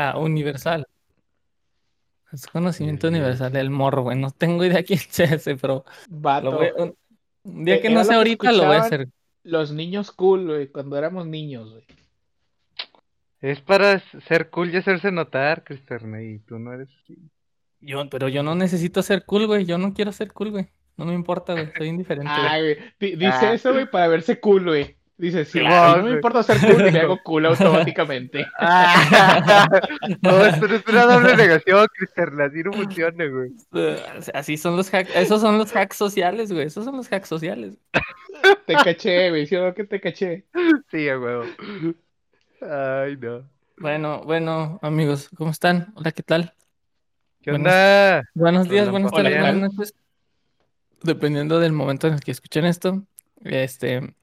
Ah, universal. Es conocimiento Sí. universal del morro, güey. No tengo idea quién sea ese, pero lo Vato. voy- un, un día Eh, que era no sé que ahorita lo voy a escuchaban hacer. Los niños cool, güey, cuando éramos niños, güey. Es para s- ser cool y hacerse notar, Cristian, y tú no eres así. Yo, pero yo no necesito ser cool, güey. Yo no quiero ser cool, güey. No me importa, güey. Soy indiferente, güey. Ay, güey. di- Dice Ah. eso, güey, para verse cool, güey. Dice, sí, mí no me güey. importa ser cool y me hago cool automáticamente. no, esto no es una doble negación, Cristian, así no funciona, güey. Eh, Así son los hacks. Esos son los hacks sociales, güey. Esos son los hacks sociales. Te caché, güey. ¿Sí o no que te caché? Sí, a huevo. Ay, no. Bueno, bueno, amigos, ¿cómo están? Hola, ¿qué tal? ¿Qué Buenos- onda? Buenos días, Hola, buenas tardes, ¿qué buenas noches. Dependiendo del momento en el que escuchen esto. Este,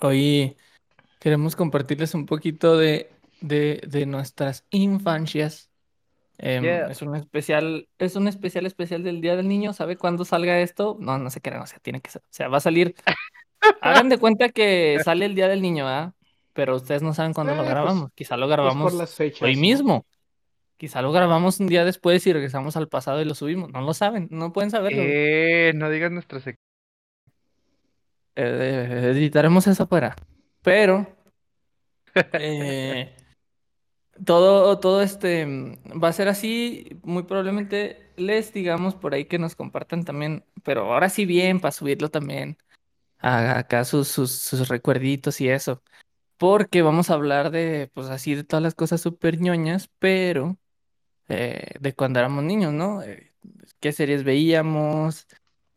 hoy queremos compartirles un poquito de, de, de nuestras infancias. Em, Yeah. es un especial, es un especial especial del Día del Niño. ¿Sabe cuándo salga esto? No, no se crean, o sea, tiene que ser, o sea, va a salir. Hagan de cuenta que sale el Día del Niño, ¿ah? Pero ustedes no saben cuándo Eh, lo pues- grabamos. Quizá lo Pues grabamos fechas. hoy ¿no? mismo. Quizá lo grabamos un día después y regresamos al pasado y lo subimos. No lo saben, no pueden saberlo. Eh, no digas nuestra sec... Eh, editaremos eso fuera. Pero eh, todo, todo este mm, va a ser así. Muy probablemente les digamos por ahí que nos compartan también, pero ahora sí bien, para subirlo también. a- acá sus, sus, sus recuerditos y eso. Porque vamos a hablar de, pues así, de todas las cosas súper ñoñas, pero eh, de cuando éramos niños, ¿no? ¿qué series veíamos?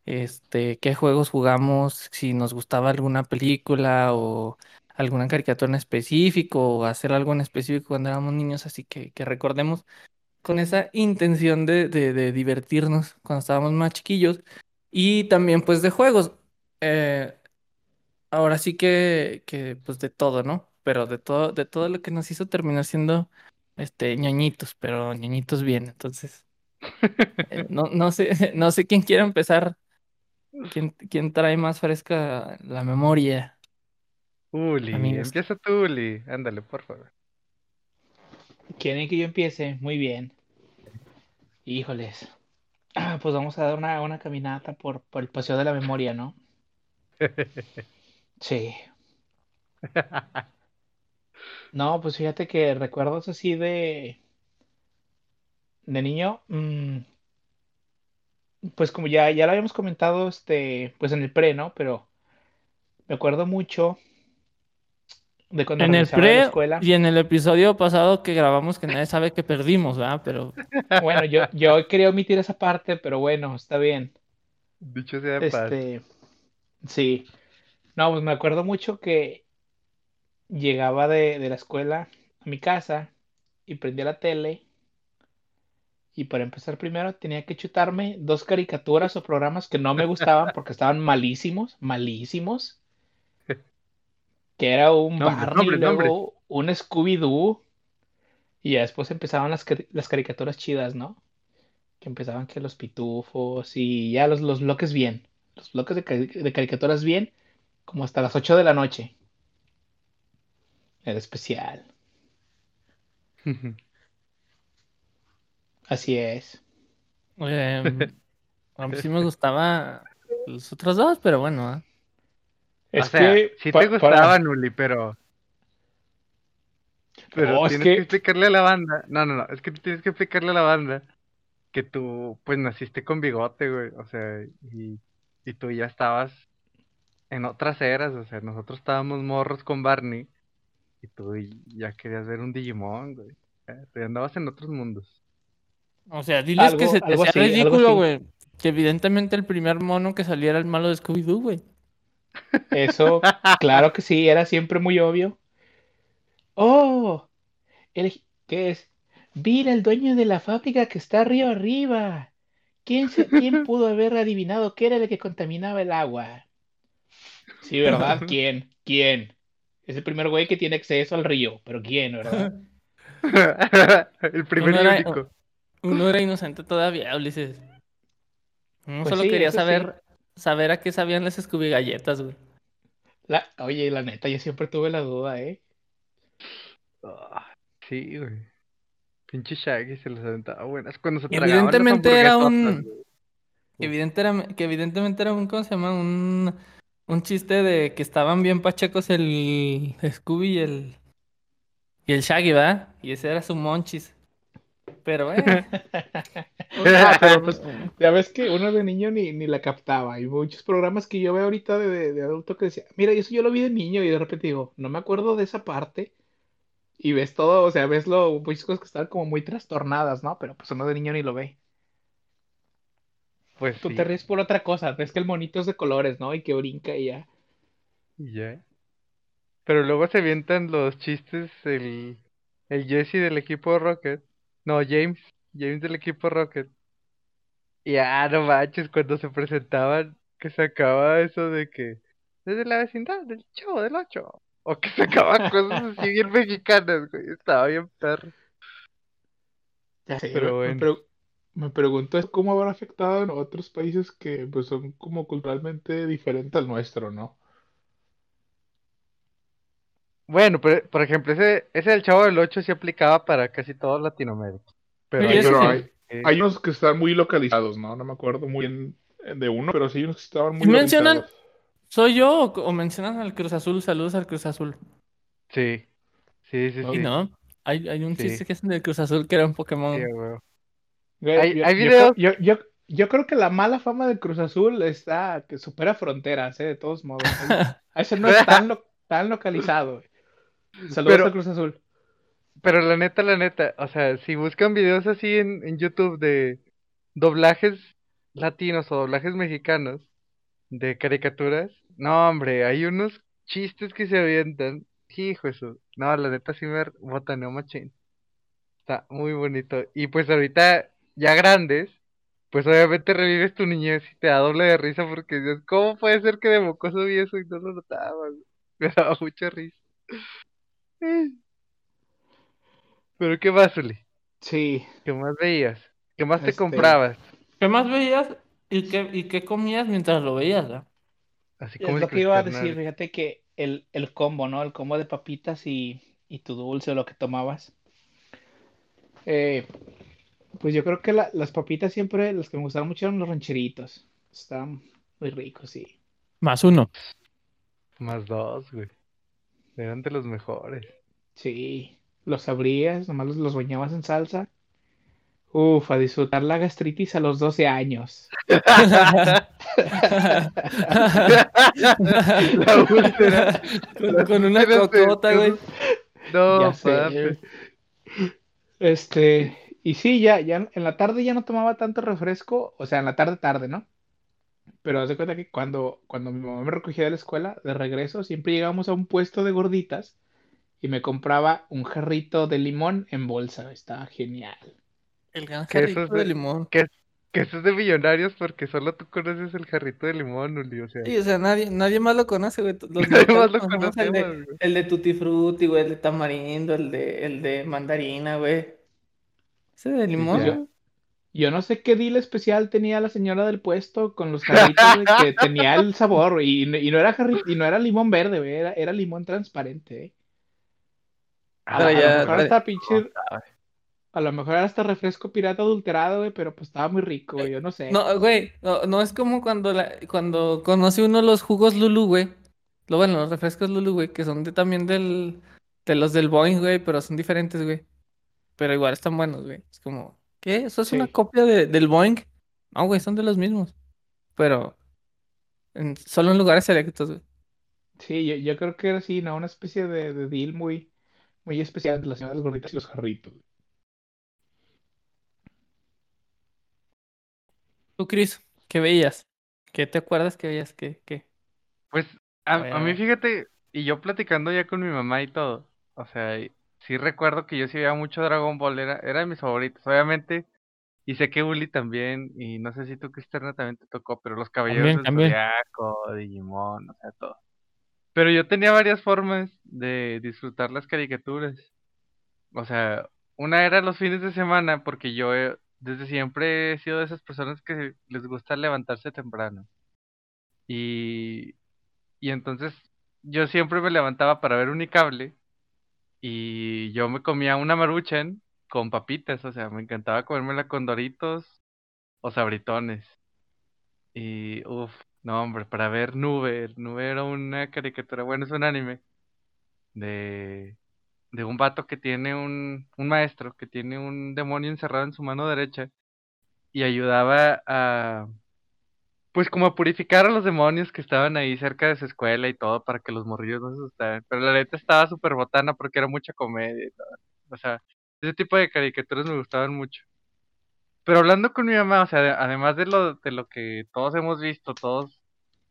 Este, qué juegos jugamos, si nos gustaba alguna película o alguna caricatura en específico o hacer algo en específico cuando éramos niños, así que, que recordemos con esa intención de, de, de divertirnos cuando estábamos más chiquillos y también pues de juegos. Eh, ahora sí que, que pues de todo, ¿no? Pero de todo, de todo lo que nos hizo terminar siendo este ñoñitos, pero ñoñitos bien, entonces. eh, no, no sé, no sé quién quiere empezar. ¿Quién, quién trae más fresca la memoria? Uli, Amigos. empieza tú, Uli. Ándale, por favor. ¿Quieren que yo empiece? Muy bien. Híjoles. Ah, Pues vamos a dar una, una caminata por, por el paseo de la memoria, ¿no? Sí. No, pues fíjate que recuerdos así de, de niño, mm, pues como ya, ya lo habíamos comentado, este, pues en el pre, ¿no? Pero me acuerdo mucho de cuando En el regresaba de la pre escuela. y en el episodio pasado que grabamos que nadie sabe que perdimos, ¿verdad? Pero Bueno, yo, yo quería omitir esa parte, pero bueno, está bien. Dicho sea de. Este, sí. No, pues me acuerdo mucho que llegaba de, de la escuela a mi casa y prendía la tele. Y para empezar primero tenía que chutarme dos caricaturas o programas que no me gustaban porque estaban malísimos, malísimos. Que era un Barney, luego un Scooby-Doo. Y ya después empezaban las, las caricaturas chidas, ¿no? Que empezaban que los pitufos y ya los, los bloques bien. Los bloques de, de caricaturas bien, como hasta las 8 de la noche. Era especial. Así es. em, a mí sí me gustaba los otros dos, pero bueno, ¿ah? O Es sea, que sí te para- gustaban, Uli, pero... Pero No, es tienes que- que explicarle a la banda. No, no, no. Es que tienes que explicarle a la banda que tú, pues, naciste con bigote, güey. O sea, y, y tú ya estabas en otras eras. O sea, nosotros estábamos morros con Barney. Y tú ya querías ver un Digimon, güey. Eh, Tú ya andabas en otros mundos. O sea, diles que se te hacía así, ridículo, güey. Que evidentemente el primer mono que saliera era el malo de Scooby-Doo, güey. Eso, claro que sí, era siempre muy obvio. Oh, el- ¿qué es? Mira el dueño de la fábrica que está río arriba. ¿Quién, se- quién pudo haber adivinado que era el que contaminaba el agua? Sí, ¿verdad? ¿Quién? ¿Quién? Es el primer güey que tiene acceso al río, pero ¿quién, verdad? El primer y único. Uno era inocente todavía, Ulises. Uno Pues solo sí, quería sí. saber, saber a qué sabían las Scooby galletas, güey. La- oye, la neta, yo siempre tuve la duda, ¿eh? Ah, sí, güey. Pinche Shaggy se los aventaba buenas. Cuando se evidentemente era un- güey. Que evidentemente, que evidentemente era un, ¿cómo se llama? Un, un chiste de que estaban bien pachecos el Scooby y el, y el Shaggy, ¿verdad? Y ese era su monchis. Pero, eh, Ah, pero pues, ya ves que uno de niño ni, ni la captaba. Hay muchos programas que yo veo ahorita de, de- de adulto que decía, mira, eso yo lo vi de niño y de repente digo, no me acuerdo de esa parte. Y ves todo, o sea, ves lo, muchas cosas que están como muy trastornadas, ¿no? Pero pues uno de niño ni lo ve. Pues Tú sí. te ríes por otra cosa, ves que el monito es de colores, ¿no? Y que brinca y ya. Y ya. Pero luego se avientan los chistes el, el Jesse del equipo Rocket. No, James. James del equipo Rocket. Y ah, no manches, cuando se presentaban, que sacaba eso de que desde la vecindad del chavo del 8. O que sacaba cosas así bien mexicanas, güey. Estaba bien perro. Ya sé, Pero me, bueno. pregu- me pregunto cómo habrá afectado en otros países que pues son como culturalmente diferentes al nuestro, ¿no? Bueno, pero, por ejemplo, ese, ese del chavo del 8 sí aplicaba para casi toda Latinoamérica. Pero Sí, hay eso hay, unos que están muy localizados, ¿no? No me acuerdo muy bien eh, de uno, pero sí hay unos que estaban muy ¿Sí mencionan? localizados. ¿soy yo o, o mencionan al Cruz Azul? Saludos al Cruz Azul. Sí, sí, sí, sí. no, hay, hay un Sí. chiste que es del Cruz Azul que era un Pokémon. Sí, güey. Güey, Hay- yo, hay videos- creo- Yo, yo, yo creo que la mala fama del Cruz Azul está que supera fronteras, ¿eh? De todos modos. A ese no es tan, lo- tan localizado. Saludos Pero- al Cruz Azul. Pero la neta, la neta, o sea, si buscan videos así en, en YouTube de doblajes latinos o doblajes mexicanos de caricaturas, no, hombre, hay unos chistes que se avientan. Hijo eso. No, la neta sí me botaneó machín. Está muy bonito. Y pues ahorita, ya grandes, pues obviamente revives tu niñez y te da doble de risa porque dices, ¿cómo puede ser que de mocoso vi eso y no lo notaba? güey?" Me daba mucha risa. Pero ¿qué más, Uli? Sí. ¿Qué más veías? ¿Qué más te Este- comprabas? ¿Qué más veías y qué, y qué comías mientras lo veías? ¿verdad? Así Es como lo el que iba a decir, fíjate que el, el combo, ¿no? El combo de papitas y, y tu dulce o lo que tomabas. Eh, pues yo creo que la- las papitas siempre, las que me gustaron mucho eran los rancheritos. Estaban muy ricos, sí. Más uno. Más dos, güey. Eran de los mejores. Sí. Los abrías, nomás los, los bañabas en salsa. Uf, a disfrutar la gastritis a los 12 años. La úlcera. con, con una cocota, güey. No, papi. Este, y sí, ya, ya en la tarde ya no tomaba tanto refresco, o sea, en la tarde tarde, ¿no? Pero haz de cuenta que cuando, cuando mi mamá me recogía de la escuela, de regreso, siempre llegábamos a un puesto de gorditas y me compraba un jarrito de limón en bolsa. Estaba genial. El gran Que eso jarrito es de de- limón. Que eso es de millonarios porque solo tú conoces el jarrito de limón, Uli. O sea, Sí, o sea, nadie, nadie más lo conoce, güey. Los Nadie más lo conocemos el de, el de Tutti Frutti, güey, el de tamarindo, el de, el de mandarina, güey. Ese de limón. Yo no sé qué deal especial tenía la señora del puesto con los jarritos, que tenía el sabor, y, no- y no era jarri- y no era limón verde, güey, era, era limón transparente, eh. A, lo mejor hasta pinche, a lo mejor era hasta refresco pirata adulterado, güey, pero pues estaba muy rico, güey, yo no sé. No, güey, no, no es como cuando, la, cuando conoce uno los jugos Lulu, güey. Lo bueno, los refrescos Lulu, güey, que son de, también del, de los del Boeing, güey, pero son diferentes, güey. Pero igual están buenos, güey. Es como, ¿qué? ¿Eso es una copia de, del Boeing? No, güey, son de los mismos. Pero en- solo en lugares selectos, güey. Sí, yo, yo creo que era así, ¿no? Una especie de, de deal muy, muy especial entre las señoras gorditas y los jarritos. Tú, Cris, ¿qué veías? ¿Qué te acuerdas que veías? ¿Qué, qué? Pues a, A ver, a a mí fíjate, y yo platicando ya con mi mamá y todo, o sea, y- sí recuerdo que yo sí veía mucho Dragon Ball, era, era de mis favoritos, obviamente, y sé que Uli también, y no sé si tú, Cristiano, también te tocó, pero los Caballeros También, del. Zodiaco, Digimon, o sea, todo. Pero yo tenía varias formas de disfrutar las caricaturas. O sea, una era los fines de semana, porque yo eh, desde siempre he sido de esas personas que les gusta levantarse temprano. Y, y entonces yo siempre me levantaba para ver Unicable y yo me comía una Maruchan con papitas, o sea, me encantaba comérmela con doritos o sabritones. Y, uff, no, hombre, para ver Nube, Nube era una caricatura, bueno, es un anime de, de un vato que tiene un, un maestro que tiene un demonio encerrado en su mano derecha y ayudaba a, pues como a purificar a los demonios que estaban ahí cerca de su escuela y todo para que los morrillos no se asustaran. Pero la neta estaba súper botana porque era mucha comedia y todo. O sea, ese tipo de caricaturas me gustaban mucho. Pero hablando con mi mamá, o sea, de- además de lo, de lo que todos hemos visto, todos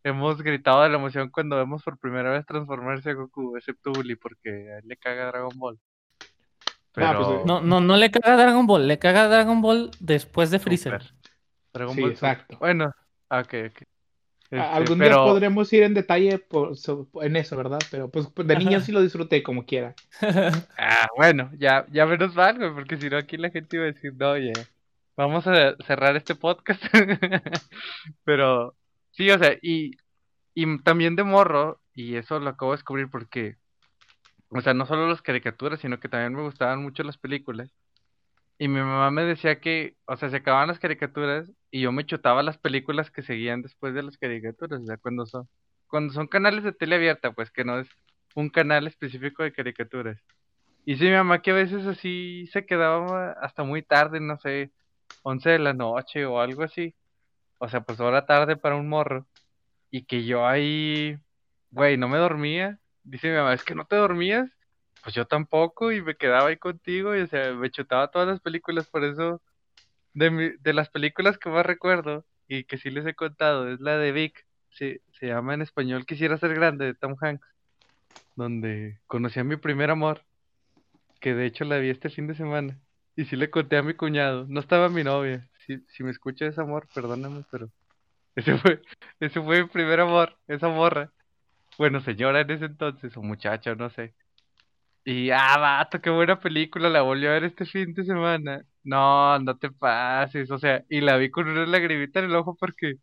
hemos gritado de la emoción cuando vemos por primera vez transformarse a Goku, excepto Uli, porque a él le caga Dragon Ball. Pero... Ah, pues, No, no, no le caga Dragon Ball, le caga Dragon Ball después de Freezer. Dragon Sí, Ball Super. exacto. Bueno, ok, ok. Este, Algún pero... día podremos ir en detalle por- so- en eso, ¿verdad? Pero pues de niño sí lo disfruté como quiera. Ah, bueno, ya, ya menos mal, güey, porque si no aquí la gente iba a decir, no, oye, vamos a cerrar este podcast. Pero, sí, o sea, y, y también de morro, y eso lo acabo de descubrir porque, o sea, no solo las caricaturas, sino que también me gustaban mucho las películas. Y mi mamá me decía que, o sea, se acababan las caricaturas y yo me chutaba las películas que seguían después de las caricaturas, o sea, cuando son, cuando son canales de tele abierta, pues que no es un canal específico de caricaturas. Y sí, mi mamá que a veces así se quedaba hasta muy tarde, no sé, 11 de la noche o algo así. O sea, pues hora tarde para un morro. Y que yo ahí, güey, no me dormía. Dice mi mamá, es que no te dormías. Pues yo tampoco y me quedaba ahí contigo y o sea, me chutaba todas las películas, por eso de, mi- de las películas que más recuerdo y que sí les he contado es la de Vic, se, se llama en español Quisiera ser grande de Tom Hanks, donde conocí a mi primer amor, que de hecho la vi este fin de semana y sí le conté a mi cuñado, no estaba mi novia, si, si me escucha ese amor, perdóname, pero ese fue, ese fue mi primer amor, esa morra, bueno señora en ese entonces, o muchacha, no sé. Y, ah, vato, qué buena película, la volví a ver este fin de semana. No, no te pases, o sea, y la vi con una lagrimita en el ojo porque,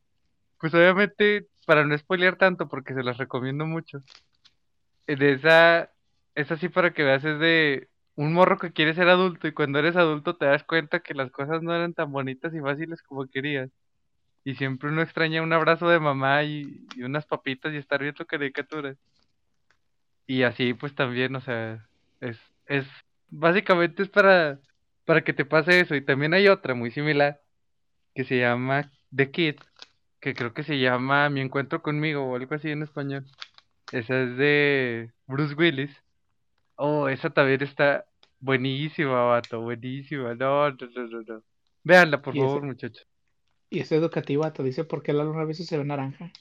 pues obviamente, para no spoilear tanto, porque se las recomiendo mucho. eh, De esa, esa sí para que veas es de un morro que quiere ser adulto y cuando eres adulto te das cuenta que las cosas no eran tan bonitas y fáciles como querías. Y siempre uno extraña un abrazo de mamá y, y unas papitas y estar viendo caricaturas. Y así pues también, o sea, es, es, básicamente es para, para que te pase eso. Y también hay otra muy similar que se llama The Kid, que creo que se llama Mi Encuentro conmigo o algo así en español. Esa es de Bruce Willis. Oh, esa también está buenísima, vato, buenísima. No, no, no, no, no. Véanla, por favor, muchachos. Y es educativa, te dice por qué la luna a veces se ve naranja.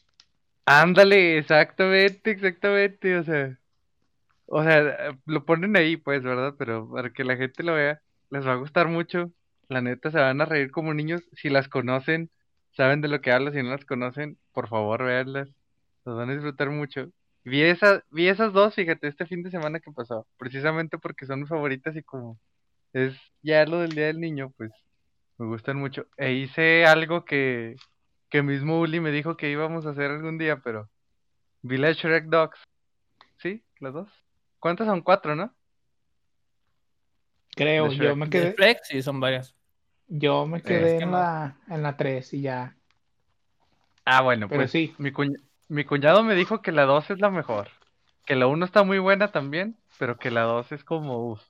Ándale, exactamente, exactamente, o sea, o sea, eh, lo ponen ahí, pues, ¿verdad? Pero para que la gente lo vea, les va a gustar mucho. La neta, se van a reír como niños. Si las conocen, saben de lo que hablo. Si no las conocen, por favor, véanlas. Las van a disfrutar mucho. Vi esa, vi esas dos, fíjate, este fin de semana que pasó, precisamente porque son mis favoritas y como es ya lo del Día del Niño, pues me gustan mucho. E hice algo que, que mismo Uli me dijo que íbamos a hacer algún día, pero vi la Shrek Dogs. ¿Sí? ¿Las dos? ¿Cuántas son? Cuatro, ¿no? Creo, yo me quedé, Flex, sí, son varias. yo me es quedé que en no. la, en la 3 y ya. Ah, bueno, Pero pues sí. mi, cuñ- mi cuñado me dijo que la dos es la mejor. Que la uno está muy buena también, pero que la dos es como uff.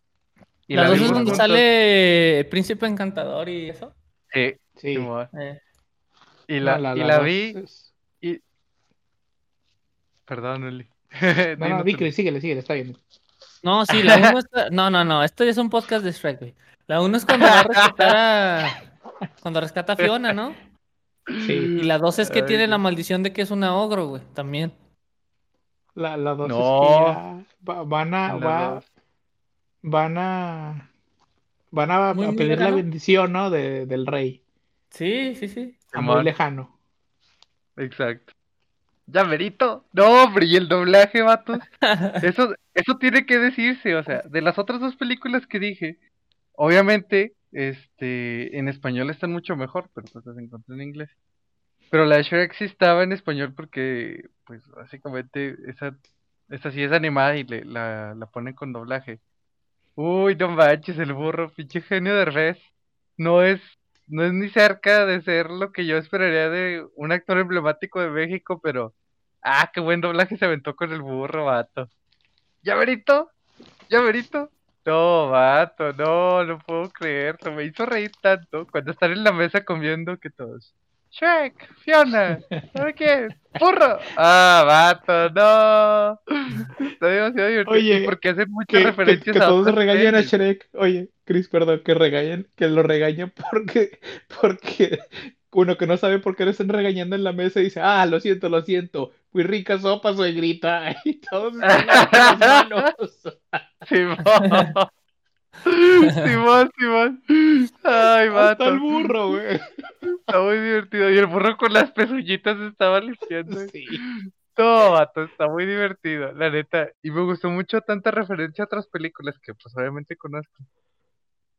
Y ¿La la dos es vimos donde juntos. sale el Príncipe Encantador y eso? Sí, Sí. Eh, Y No, la, y la vi es- y... Perdón, Uli. No, no, Uli. síguele, síguele, está bien. No, sí, la 1 está... No, no, no, esto ya es un podcast de Shrek, güey. La 1 es cuando va a rescatar a... Cuando rescata a Fiona, ¿no? Sí. Y la 2 es que Ay, tiene la maldición de que es una ogro, güey, también. La, la 2 es No. que va- van a, va- van a, van a, a pedir la bendición, ¿no? De, del rey. Sí, sí, sí. A muy lejano. Exacto. Llamerito. No, hombre, y el doblaje, vatos. Eso, eso tiene que decirse, o sea, de las otras dos películas que dije, obviamente, este, en español están mucho mejor, pero pues las encontré en inglés. Pero la de Shrek sí estaba en español porque, pues, básicamente, esa, esa sí es animada y le, la, la ponen con doblaje. Uy, no manches, el burro, pinche genio de revés. No es, no es ni cerca de ser lo que yo esperaría de un actor emblemático de México, pero. Ah, qué buen doblaje se aventó con el burro, vato. ¿Ya verito? ¿Ya verito? No, vato, no, no puedo creerlo. Me hizo reír tanto cuando están en la mesa comiendo que todos. Shrek, Fiona, ¿sabe qué? ¡Burro! ¡Ah, vato, no! Está demasiado divertido. Oye, y porque hacen muchas Que, que- referencias que a todos regañan a. Shrek. Oye, Chris, perdón, que regañen, que lo regañen porque, porque uno que no sabe por qué le están regañando en la mesa dice, ah, lo siento, lo siento, muy rica sopa, suegrita. Y todos están las manos. Simón. Simón, Simón. Ay, Hasta vato. el burro, güey. Está muy divertido. Y el burro con las pezuñitas estaba limpiando. Sí. Todo, vato, está muy divertido, la neta. Y me gustó mucho tanta referencia a otras películas que pues obviamente conozco.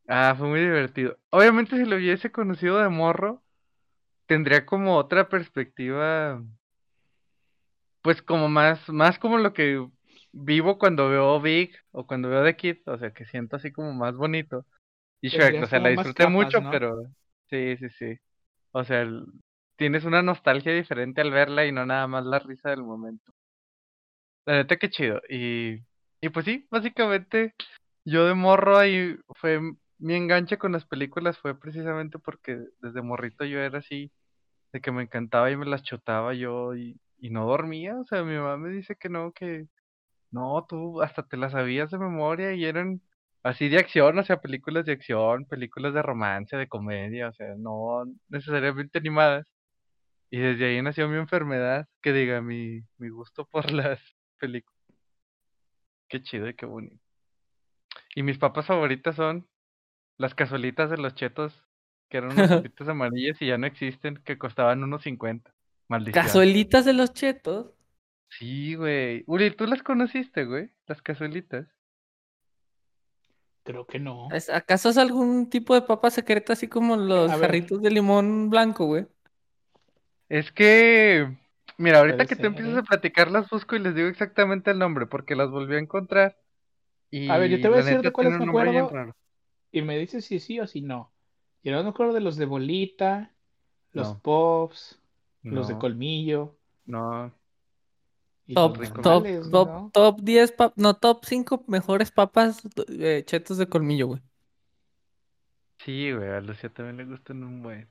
Ah, fue muy divertido. Obviamente si lo hubiese conocido de morro, tendría como otra perspectiva, pues como más, más como lo que vivo cuando veo Big o cuando veo The Kid, o sea que siento así como más bonito. Y Shrek, o sea, la disfruté capas, mucho, ¿no? pero sí, sí, sí. O sea, el- tienes una nostalgia diferente al verla y no nada más la risa del momento. La neta que chido. Y, y pues sí, básicamente yo de morro ahí fue mi enganche con las películas fue precisamente porque desde morrito yo era así, de que me encantaba y me las chutaba yo y, y no dormía. O sea, mi mamá me dice que no, que no, tú hasta te las sabías de memoria y eran así de acción, o sea, películas de acción, películas de romance, de comedia, o sea, no necesariamente animadas. Y desde ahí nació mi enfermedad, que diga, mi, mi gusto por las películas. Qué chido y qué bonito. Y mis papas favoritas son las cazuelitas de los chetos, que eran unas papitas amarillas y ya no existen, que costaban unos 50. Maldición. Cazuelitas de los chetos. Sí, güey. Uri, ¿tú las conociste, güey? Las cazuelitas. Creo que no. ¿Es- ¿Acaso es algún tipo de papa secreta así como los A ver. jarritos de limón blanco, güey? Es que, mira, ahorita Puede que te empiezas ¿eh? a platicar las busco y les digo exactamente el nombre, porque las volví a encontrar. Y A ver, yo te voy a la decir de neta cuáles me un nombre bien acuerdo. raro. Y me dices si sí o si no. Yo no me acuerdo de los de bolita, los No. pops, los de No, colmillo no. Top, top, top, ¿no? top 10, pap- no, top 5 mejores papas eh, chetos de colmillo, güey. Sí, güey, a Lucía también le gustan un buen.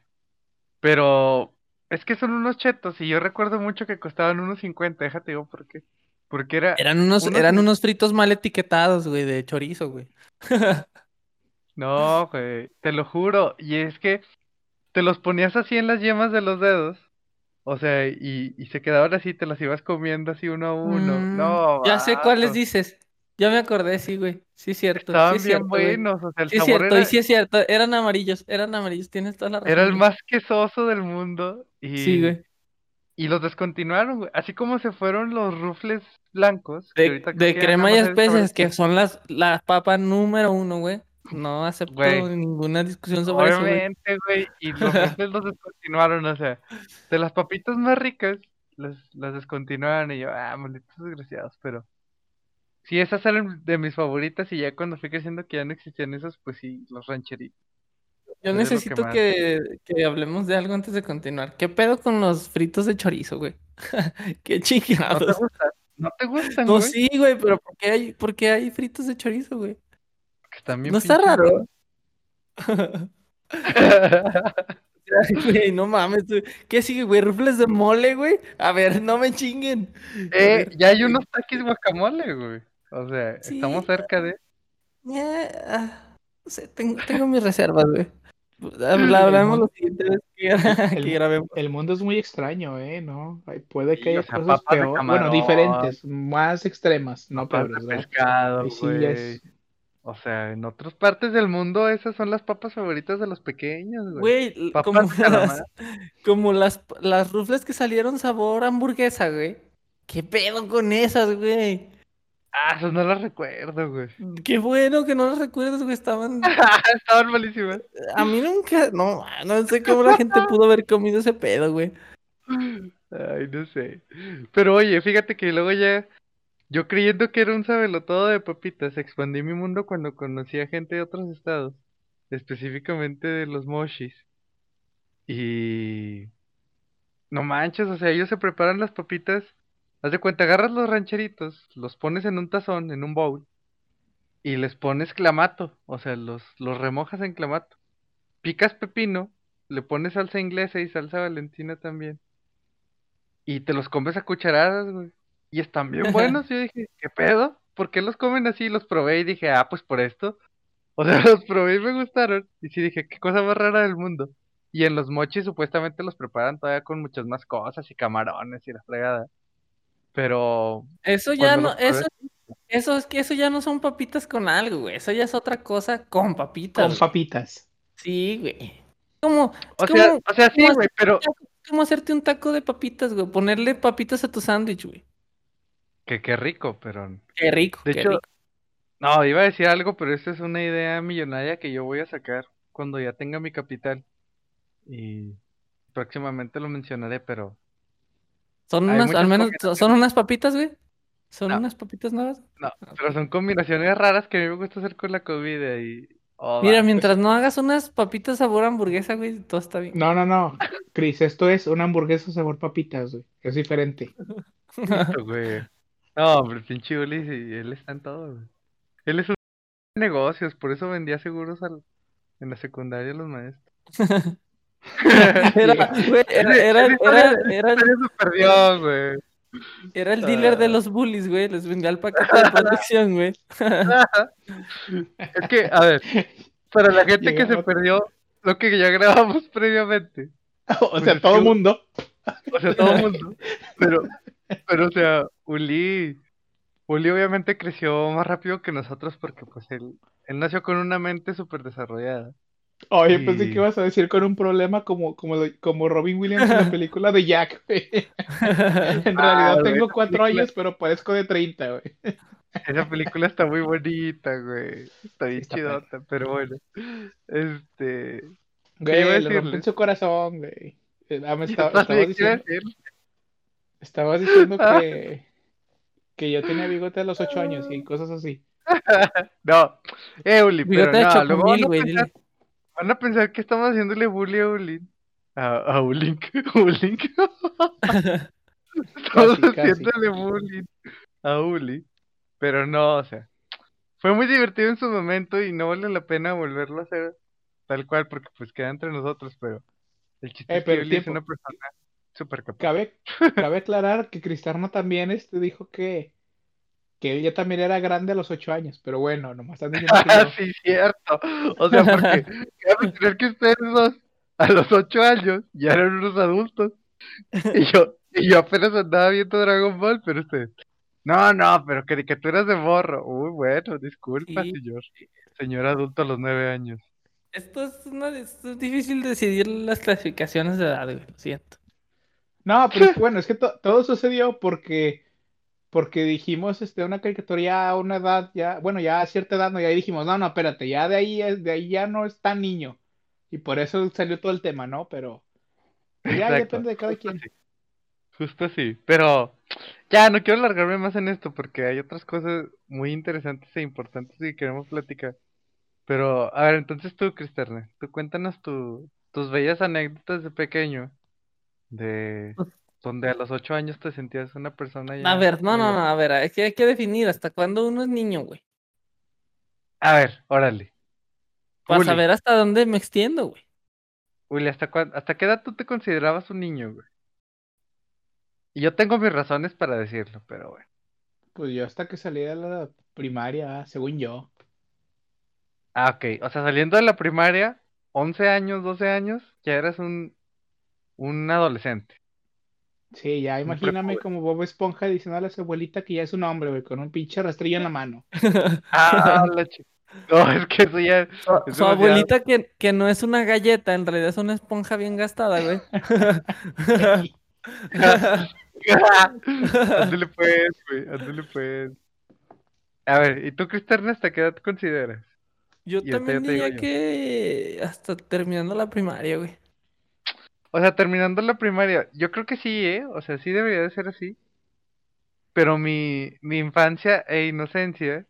Pero es que son unos chetos y yo recuerdo mucho que costaban unos 50, déjate digo por qué. Porque era Eran unos, unos eran unos fritos mal etiquetados, güey, de chorizo, güey. No, güey, te lo juro. Y es que te los ponías así en las yemas de los dedos. O sea, y, y se quedaban así, te las ibas comiendo así uno a uno. Mm, No, ya sé cuáles dices. Ya me acordé, sí, güey. Sí, es cierto. Sí, Estaban es bien cierto, güey. buenos. O sea, el Sí, sabor cierto, y era, sí es cierto. Eran amarillos, eran amarillos. Tienes toda la razón. era el güey. más quesoso del mundo. Sí, Y, güey. y los descontinuaron, güey. Así como se fueron los rufles blancos, De, crema y especias, que son las, la papa número uno, güey. No acepto Güey, ninguna discusión sobre eso, güey. obviamente, güey, y los los descontinuaron, o sea, de las papitas más ricas, las, las descontinuaron y yo, ah, malditos desgraciados, pero sí, esas eran de mis favoritas y ya cuando fui creciendo que ya no existían esos, pues sí, los rancheritos, Yo que necesito que, que hablemos de algo antes de continuar. ¿Qué pedo con los fritos de chorizo, güey? Qué ¿No te chingados. gustan? ¿No te gustan, No, güey? sí, güey, pero ¿por qué hay, por qué hay fritos de chorizo, güey? Que bien ¿No está raro? Ay, güey, no mames, güey. ¿Qué sigue, güey? ¿Rufles de mole, güey? A ver, no me chinguen. Eh, ya hay unos taquis guacamole, güey, o sea, estamos Sí, cerca de... eh, ah, no sé, tengo, tengo mis reservas, güey. Habla- El Hablaremos la mundo, siguiente vez que, el, grabemos. el mundo es muy extraño, ¿eh? ¿No? Puede que Sí, o haya sea, cosas peor, bueno, diferentes, más extremas, no peores, ¿verdad? pescado, sí güey. es, O sea, en otras partes del mundo esas son las papas favoritas de los pequeños, güey. Papas como las, como las, las rufles que salieron sabor hamburguesa, güey. ¿Qué pedo con esas, güey? Ah, esas no las recuerdo, güey. Qué bueno que no las recuerdes, güey. Estaban. Estaban malísimas. A mí nunca. No, no sé cómo la gente pudo haber comido ese pedo, güey. Ay, no sé. Pero oye, fíjate que luego ya, Yo creyendo que era un sabelotodo de papitas, expandí mi mundo cuando conocí a gente de otros estados, específicamente de los moshis. Y no manches, o sea, ellos se preparan las papitas. Haz de cuenta, agarras los rancheritos, los pones en un tazón, en un bowl, y les pones clamato, o sea, los, los remojas en clamato. Picas pepino, le pones salsa inglesa y salsa valentina también. Y te los comes a cucharadas, güey. Y están bien buenos. Yo dije, ¿qué pedo? ¿Por qué los comen así? Los probé y dije, ah, pues por esto. O sea, los probé y me gustaron. Y sí dije, qué cosa más rara del mundo. Y en los mochis supuestamente los preparan todavía con muchas más cosas y camarones y la fregada. Pero Eso ya no, eso, eso es que eso ya no son papitas con algo, güey. Eso ya es otra cosa con papitas. Con güey. papitas. Sí, güey. Como, o sea, o sea, sí, como güey, hacer- pero como hacerte un taco de papitas, güey. Ponerle papitas a tu sándwich, güey. Que qué rico, pero Qué rico, de qué hecho, rico. no, iba a decir algo, pero esta es una idea millonaria que yo voy a sacar cuando ya tenga mi capital. Y próximamente lo mencionaré, pero Son hay unas, al menos, son unas papitas, güey. Son No. unas papitas nuevas. No, pero son combinaciones raras que a mí me gusta hacer con la comida y... oh, Mira, va, mientras no hagas unas papitas sabor hamburguesa, güey, todo está bien. No, no, no. Chris, esto es una hamburguesa sabor papitas, güey. Es diferente. Güey. No, hombre, pinche Uli, sí, él está en todo, güey. Él es un negocios, por eso vendía seguros al- en la secundaria a los maestros. Era, güey, era, era, perdió, güey. era el dealer de Ah. los bullies, güey. Les vendía el paquete de protección, güey. Es que, a ver, para la gente que se perdió lo que ya grabamos previamente, O sea, es todo el mundo. o sea, todo el mundo, pero, pero, o sea, Uli, Uli obviamente creció más rápido que nosotros porque, pues, él, él nació con una mente súper desarrollada. Oye, pensé Y- que ibas a decir con un problema como, como, como Robin Williams en la película de Jack, güey. En realidad güey, tengo cuatro película- años, pero parezco de 30, güey. Esa película está muy bonita, güey. Está bien Está chidota, pero bueno. Este. Güey, iba a le rompen decirles? su corazón, güey. Eh, ah, me estaba- sabía estabas qué iba a diciendo, decir. Estabas diciendo que, que yo tenía bigote a los ocho años y cosas así. No, eh, Uli, pero no, luego van a, güey, pensar, dile. van a pensar que estamos haciéndole bully a Ulin. A, a Ulink. Ulink. Estamos Casi, casi. haciéndole bullying a Uli. Pero no, o sea. Fue muy divertido en su momento y no vale la pena volverlo a hacer tal cual porque pues queda entre nosotros, pero el chiste Eh, es que Uli es una persona súper capaz. Cabe, cabe aclarar que Cristiano también este dijo que, que él ya también era grande a los ocho años, pero bueno, nomás están diciendo que Ah, yo. sí, cierto. O sea, porque creer que ustedes dos a los ocho años ya eran unos adultos. Y yo, y yo apenas andaba viendo Dragon Ball, pero ustedes. No, no, pero caricaturas de morro. Uy, bueno, disculpa, Sí. señor. Señor adulto a los nueve años. Esto es, una, esto es difícil decidir las clasificaciones de edad, güey. Lo siento. No, pero bueno, es que to- todo sucedió porque, porque dijimos este, una caricatura ya a una edad, ya, bueno, ya a cierta edad, no, ya dijimos, no, no, espérate, ya de ahí, es- de ahí ya no es tan niño. Y por eso salió todo el tema, ¿no? Pero pues ya Exacto, depende de cada justo quien. así. Justo así. Pero ya no quiero alargarme más en esto porque hay otras cosas muy interesantes e importantes que queremos platicar. Pero, a ver, entonces tú, Cristerna, tú cuéntanos tu, tus bellas anécdotas de pequeño, de donde a los ocho años te sentías una persona ya A ver, no, no, no, a ver, hay que, hay que definir hasta cuándo uno es niño, güey. A ver, órale. Para saber hasta dónde me extiendo, güey. Uli, ¿hasta hasta qué edad tú te considerabas un niño, güey? Y yo tengo mis razones para decirlo, pero bueno. Pues yo hasta que salí de la primaria, ah, según yo. Ah, ok. O sea, saliendo de la primaria, 11 años, 12 años, ya eras un, un adolescente. Sí, ya imagíname como Bob Esponja diciéndole a su abuelita que ya es un hombre, güey, con un pinche rastrillo en la mano. Ah, la No, es que eso ya... Su, Es su demasiado. abuelita que, que no es una galleta, en realidad es una esponja bien gastada, güey. Ándale pues, güey, ándale pues. A ver, ¿y tú, Cristerna, hasta qué edad te consideras? Yo Y también diría yo. que hasta terminando la primaria, güey. O sea, terminando la primaria, yo creo que sí, ¿eh? O sea, sí debería de ser así. pero mi, mi infancia e inocencia,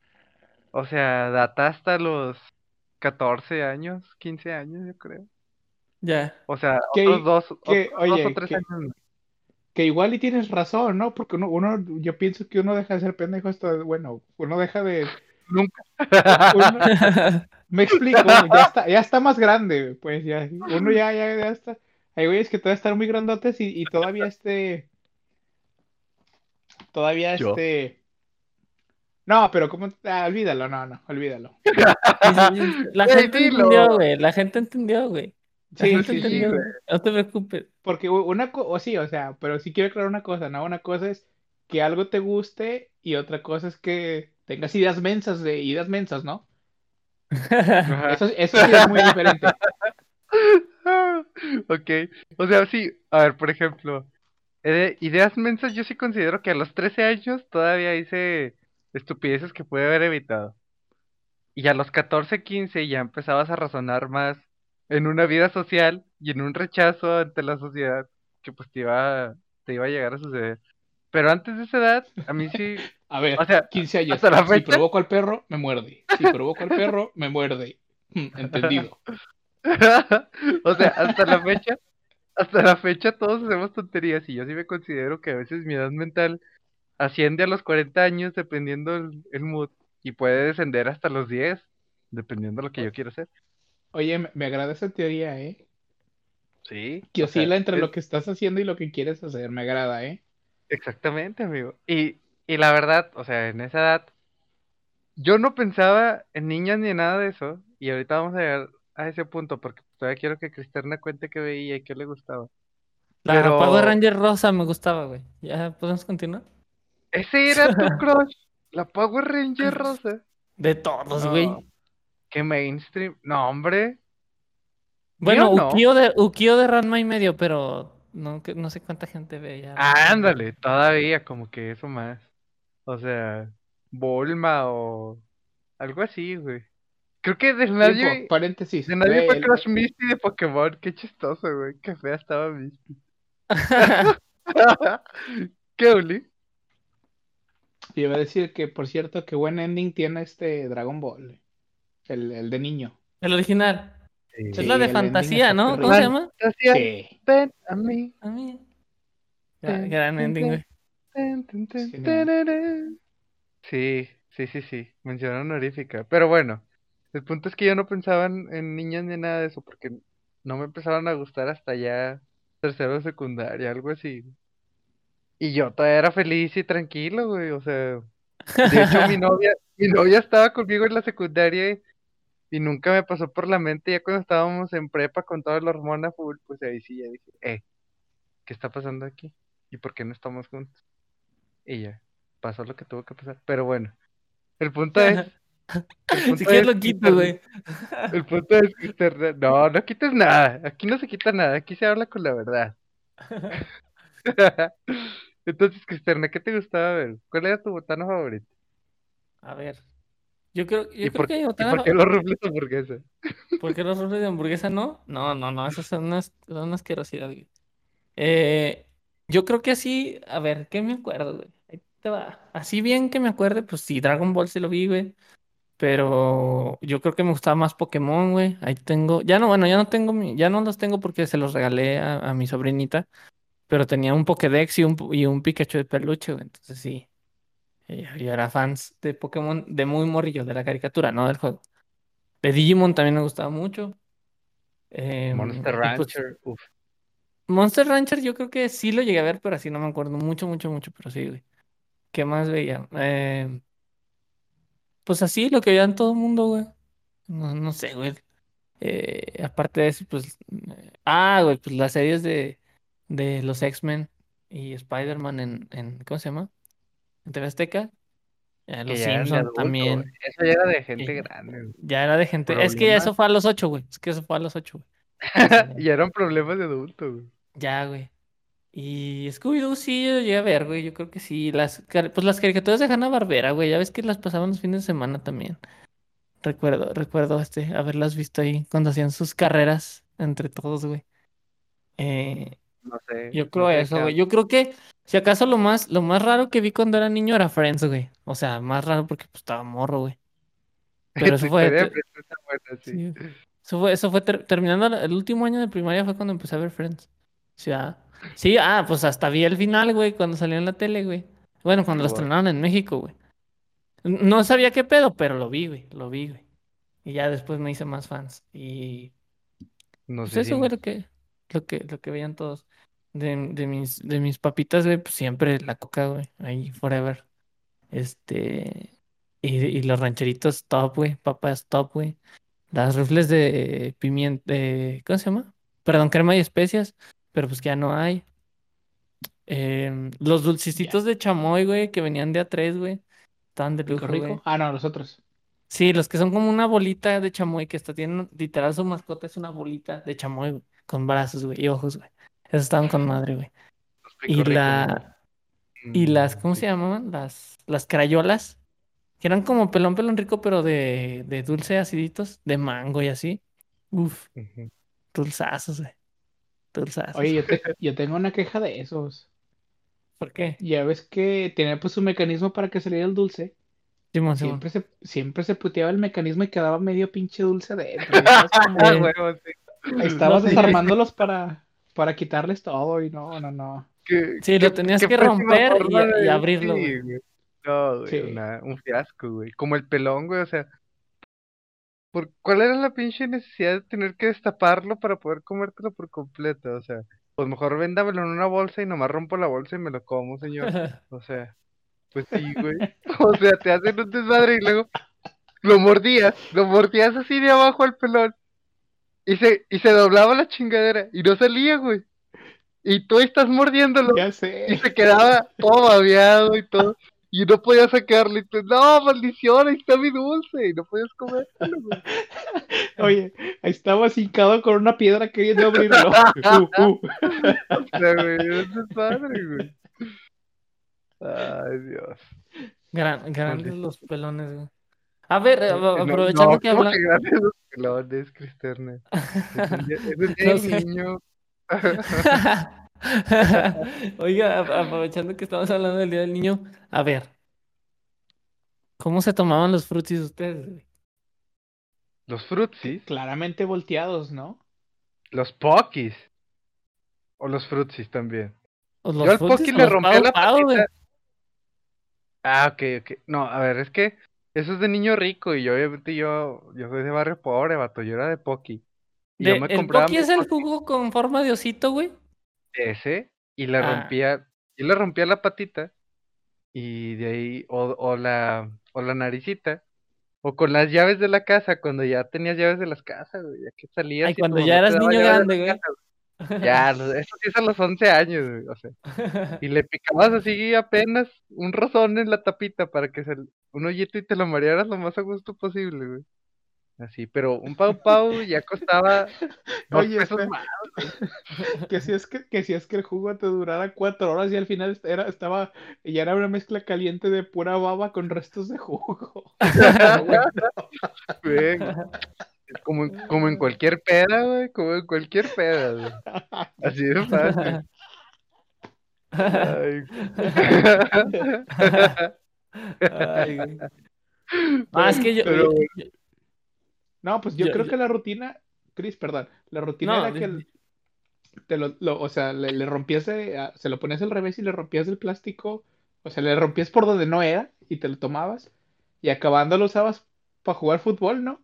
o sea, data hasta los 14 años, 15 años, yo creo. Ya. O sea, Que- otros dos, que, otros dos o tres que- años. Que igual y tienes razón, ¿no? Porque uno, uno, yo pienso que uno deja de ser pendejo hasta, bueno, uno deja de, Nunca. uno- me explico, ya está, ya está más grande, pues ya, uno ya, ya, ya está. Hay güeyes que todavía están muy grandotes y, y todavía este, todavía Yo. este, no, pero como, ah, olvídalo, no, no, olvídalo. La gente dilo. entendió, güey. La gente entendió, güey. La Sí, gente sí, sí, entendió, güey. güey. No te preocupes. porque una cosa, o sí, o sea, pero sí quiero aclarar una cosa, ¿no? Una cosa es que algo te guste y otra cosa es que tengas ideas mensas de ideas mensas, ¿no? Eso, eso sí es muy diferente. Ok, o sea, sí, a ver, por ejemplo, eh, ideas mensas, yo sí considero que a los 13 años todavía hice estupideces que pude haber evitado. Y a los 14, 15 ya empezabas a razonar más en una vida social y en un rechazo ante la sociedad que pues te iba, te iba a llegar a suceder. Pero antes de esa edad, a mí sí, A ver, o sea, 15 años. hasta la Si provoco al perro, me muerde. Si provoco al perro, me muerde. Hmm, Entendido. O sea, hasta la fecha, hasta la fecha todos hacemos tonterías y yo sí me considero que a veces mi edad mental asciende a los 40 años dependiendo el, el mood y puede descender hasta los 10 dependiendo de lo que yo quiero hacer. Oye, me, agrada esa teoría, ¿eh? Sí. Que o sea, oscila entre es- lo que estás haciendo y lo que quieres hacer. Me agrada, ¿eh? Exactamente, amigo. Y, y la verdad, o sea, en esa edad, yo no pensaba en niñas ni en nada de eso. Y ahorita vamos a llegar a ese punto porque todavía quiero que Cristerna cuente qué veía y qué le gustaba. La Pero- Power Ranger rosa me gustaba, güey. ¿Ya podemos continuar? Ese era tu crush, la Power Ranger rosa. De todos, No, güey. Qué mainstream. No, hombre. Bueno, no. Ukio de, Ukio de Ranma y medio, pero no, que- no sé cuánta gente ve ya. Ándale, todavía como que eso más. O sea, Bulma o algo así, güey. Creo que de nadie, paréntesis. de nadie fue el- Misty de Pokémon. Qué chistoso, güey. Qué fea estaba Misty. ¿Qué, Uli? Iba a decir que, por cierto, que buen ending tiene este Dragon Ball. El, el de niño. El original. Es la de fantasía, ¿no? ¿Cómo se llama? Fantasía, Sí. ven a mí. A mí. Ten, Gran, ending, güey. Sí, sí, sí, sí. Mención honorífica. Pero bueno, el punto es que yo no pensaba en, niñas ni nada de eso, porque no me empezaron a gustar hasta ya tercero de secundaria, algo así. Y yo todavía era feliz y tranquilo, güey. O sea, de hecho mi novia, mi novia estaba conmigo en la secundaria y, y nunca me pasó por la mente, ya cuando estábamos en prepa con toda la hormona full, pues ahí sí ya dije, eh, ¿qué está pasando aquí? ¿Y por qué no estamos juntos? Y ya, pasó lo que tuvo que pasar. Pero bueno, el punto es. Si quieres es lo quito, güey. El punto es que No, no quites nada. Aquí no se quita nada. Aquí se habla con la verdad. Entonces, Cristerna, ¿qué te gustaba ver? ¿Cuál era tu botana favorita? A ver. Yo creo, yo ¿Y creo por, que y botana por qué los rufles de hamburguesa? ¿Por qué los rufles de hamburguesa no? No, no, no, eso son unas, son una asquerosidad, güey. Eh, yo creo que así, a ver, ¿qué me acuerdo, güey? Ahí te va. Así bien que me acuerde, pues sí, Dragon Ball sí lo vi, güey. Pero yo creo que me gustaba más Pokémon, güey. Ahí tengo, ya no, bueno, ya no tengo, mi- ya no los tengo porque se los regalé a, a mi sobrinita. Pero tenía un Pokédex y un, y un Pikachu de peluche, güey. Entonces sí, eh, yo era fans de Pokémon de muy morrillo, de la caricatura, no del juego. De Digimon también me gustaba mucho. Em, Monster pues, Rancher. Uf. Monster Rancher yo creo que sí lo llegué a ver, pero así no me acuerdo mucho, mucho, mucho, pero sí, güey. ¿Qué más veía? Eh, pues así, lo que veían todo el mundo, güey. No, no sé, güey. Eh, aparte de eso, pues... eh, ah, güey, pues las series de, de los X-Men y Spider-Man en, en... ¿Cómo se llama? En TV Azteca. Eh, Que los ya eran de Simpsons adulto, también. Eso ya era de gente grande. güey. Ya era de gente... Es que Problemas. eso fue a los ocho, güey. Es que eso fue a los ocho, güey. ya. Ya eran problemas de adulto, güey. Ya, güey. Y Scooby-Doo sí, yo llegué a ver, güey. Yo creo que sí. Las, pues las caricaturas de Hanna-Barbera, güey. Ya ves que las pasaban los fines de semana también. Recuerdo, recuerdo este, haberlas visto ahí cuando hacían sus carreras entre todos, güey. Eh, No sé. Yo no creo sé eso, güey. Yo creo que, si acaso lo más, lo más raro que vi cuando era niño era Friends, güey. O sea, más raro porque pues estaba morro, güey. Pero eso fue, buena, sí. sí, eso fue, eso fue ter- terminando el último año de primaria fue cuando empecé a ver Friends. Sí, ah, sí, ah, pues hasta vi el final, güey, cuando salió en la tele, güey. Bueno, cuando lo Guau. estrenaron en México, güey. No sabía qué pedo, pero lo vi, güey, lo vi, güey. Y ya después me hice más fans. Y No pues sé eso, si güey, lo que, lo que, lo que veían todos. De, de mis, de mis papitas, güey, pues siempre la coca, güey, ahí, forever. Este, y, y los rancheritos top, güey, papas top, güey. Las rufles de pimienta, de, ¿cómo se llama? Perdón, crema y especias, pero pues que ya no hay. Em, los dulcecitos de chamoy, güey, que venían de a tres, güey. Estaban de Rico, lujo, güey. rico. Ah, no, los otros. Sí, los que son como una bolita de chamoy, que hasta tienen, literal, su mascota es una bolita de chamoy, güey, con brazos, güey, y ojos, güey. Esos estaban con madre, güey. Y rico, la, y las, Mm, ¿cómo sí. se llamaban? Las, las crayolas, que eran como pelón, pelón rico, pero de, de dulce aciditos, de mango y así. Uf, dulzazos, güey. Dulzazos. Oye, yo, te- yo tengo una queja de esos. ¿Por qué? Ya ves que tenía pues un mecanismo para que saliera el dulce. Simón, Simón. Siempre se, siempre se puteaba el mecanismo y quedaba medio pinche dulce como- Ah, Eh, huevo, sí. estabas No, sí. desarmándolos para, para quitarles todo y no, no, no. ¿Qué- Sí, lo tenías que romper y- abrirlo, sí, güey. güey. No, güey, Sí. una- un fiasco, güey. Como el pelón, güey, o sea, ¿por cuál era la pinche necesidad de tener que destaparlo para poder comértelo por completo? O sea, pues mejor véndamelo en una bolsa y nomás rompo la bolsa y me lo como, señor. O sea, pues sí, güey. O sea, te hacen un desmadre y luego lo mordías, lo mordías así de abajo al pelón y se, y se doblaba la chingadera y no salía, güey. Y tú estás mordiéndolo Ya y sé. se quedaba todo babeado y todo. Y no podías sacarle. Y tú, no, maldición, ahí está mi dulce. Y no podías comértelo, güey. Oye, ahí estaba hincado con una piedra queriendo abrirlo. Uh, uh. O sea, güey, es un desmadre, güey. Ay, Dios. Gran, grandes los pelones, güey. A ver, eh, No, aprovechando no, que ¿cómo habla. que gracias a los pelones, Cristerna? Es el día, es el día No niño. Oiga, a- aprovechando que estamos hablando del Día del Niño, a ver, ¿cómo se tomaban los frutis ustedes? güey? Los frutsis, Claramente volteados, ¿no? los pokis. O los frutsis también. ¿O Yo los al frutis poki o le los rompía Pau la Pau, güey? patita. Ah, ok, ok. No, a ver, es que eso es de niño rico y yo obviamente yo, yo soy de barrio pobre, vato, yo era de Poki. Y yo De- me el compraba Pocky mi es el Poki jugo con forma de osito, güey. Ese y le Ah. rompía, y le rompía la patita y de ahí, o, o la, o la naricita, o con las llaves de la casa, cuando ya tenías llaves de las casas, güey, ya que salías Ay, cuando ya eras niño grande, güey. casa, güey. Ya, eso sí es a los 11 años, güey, o sea. Y le picabas así apenas un rozón en la tapita para que se un hoyito y te lo marearas lo más a gusto posible, güey. Así, pero un pau pau ya costaba Oye, pesos espera. más. Que si es que, que si es que el jugo te durara cuatro horas y al final era, estaba, ya era una mezcla caliente de pura baba con restos de jugo. Como, en- como en cualquier peda, güey, como en cualquier peda, güey. Así de fácil. Ay. Ay, güey. Ah, es que yo, Pero, yo-. No, pues yo Yo- creo yo- que la rutina, Chris, perdón, la rutina No, era que el- te lo, lo- o sea, le, le rompías, a- se lo ponías al revés y le rompías el plástico, o sea, le rompías por donde no era y te lo tomabas y acabando lo usabas para jugar fútbol, ¿no?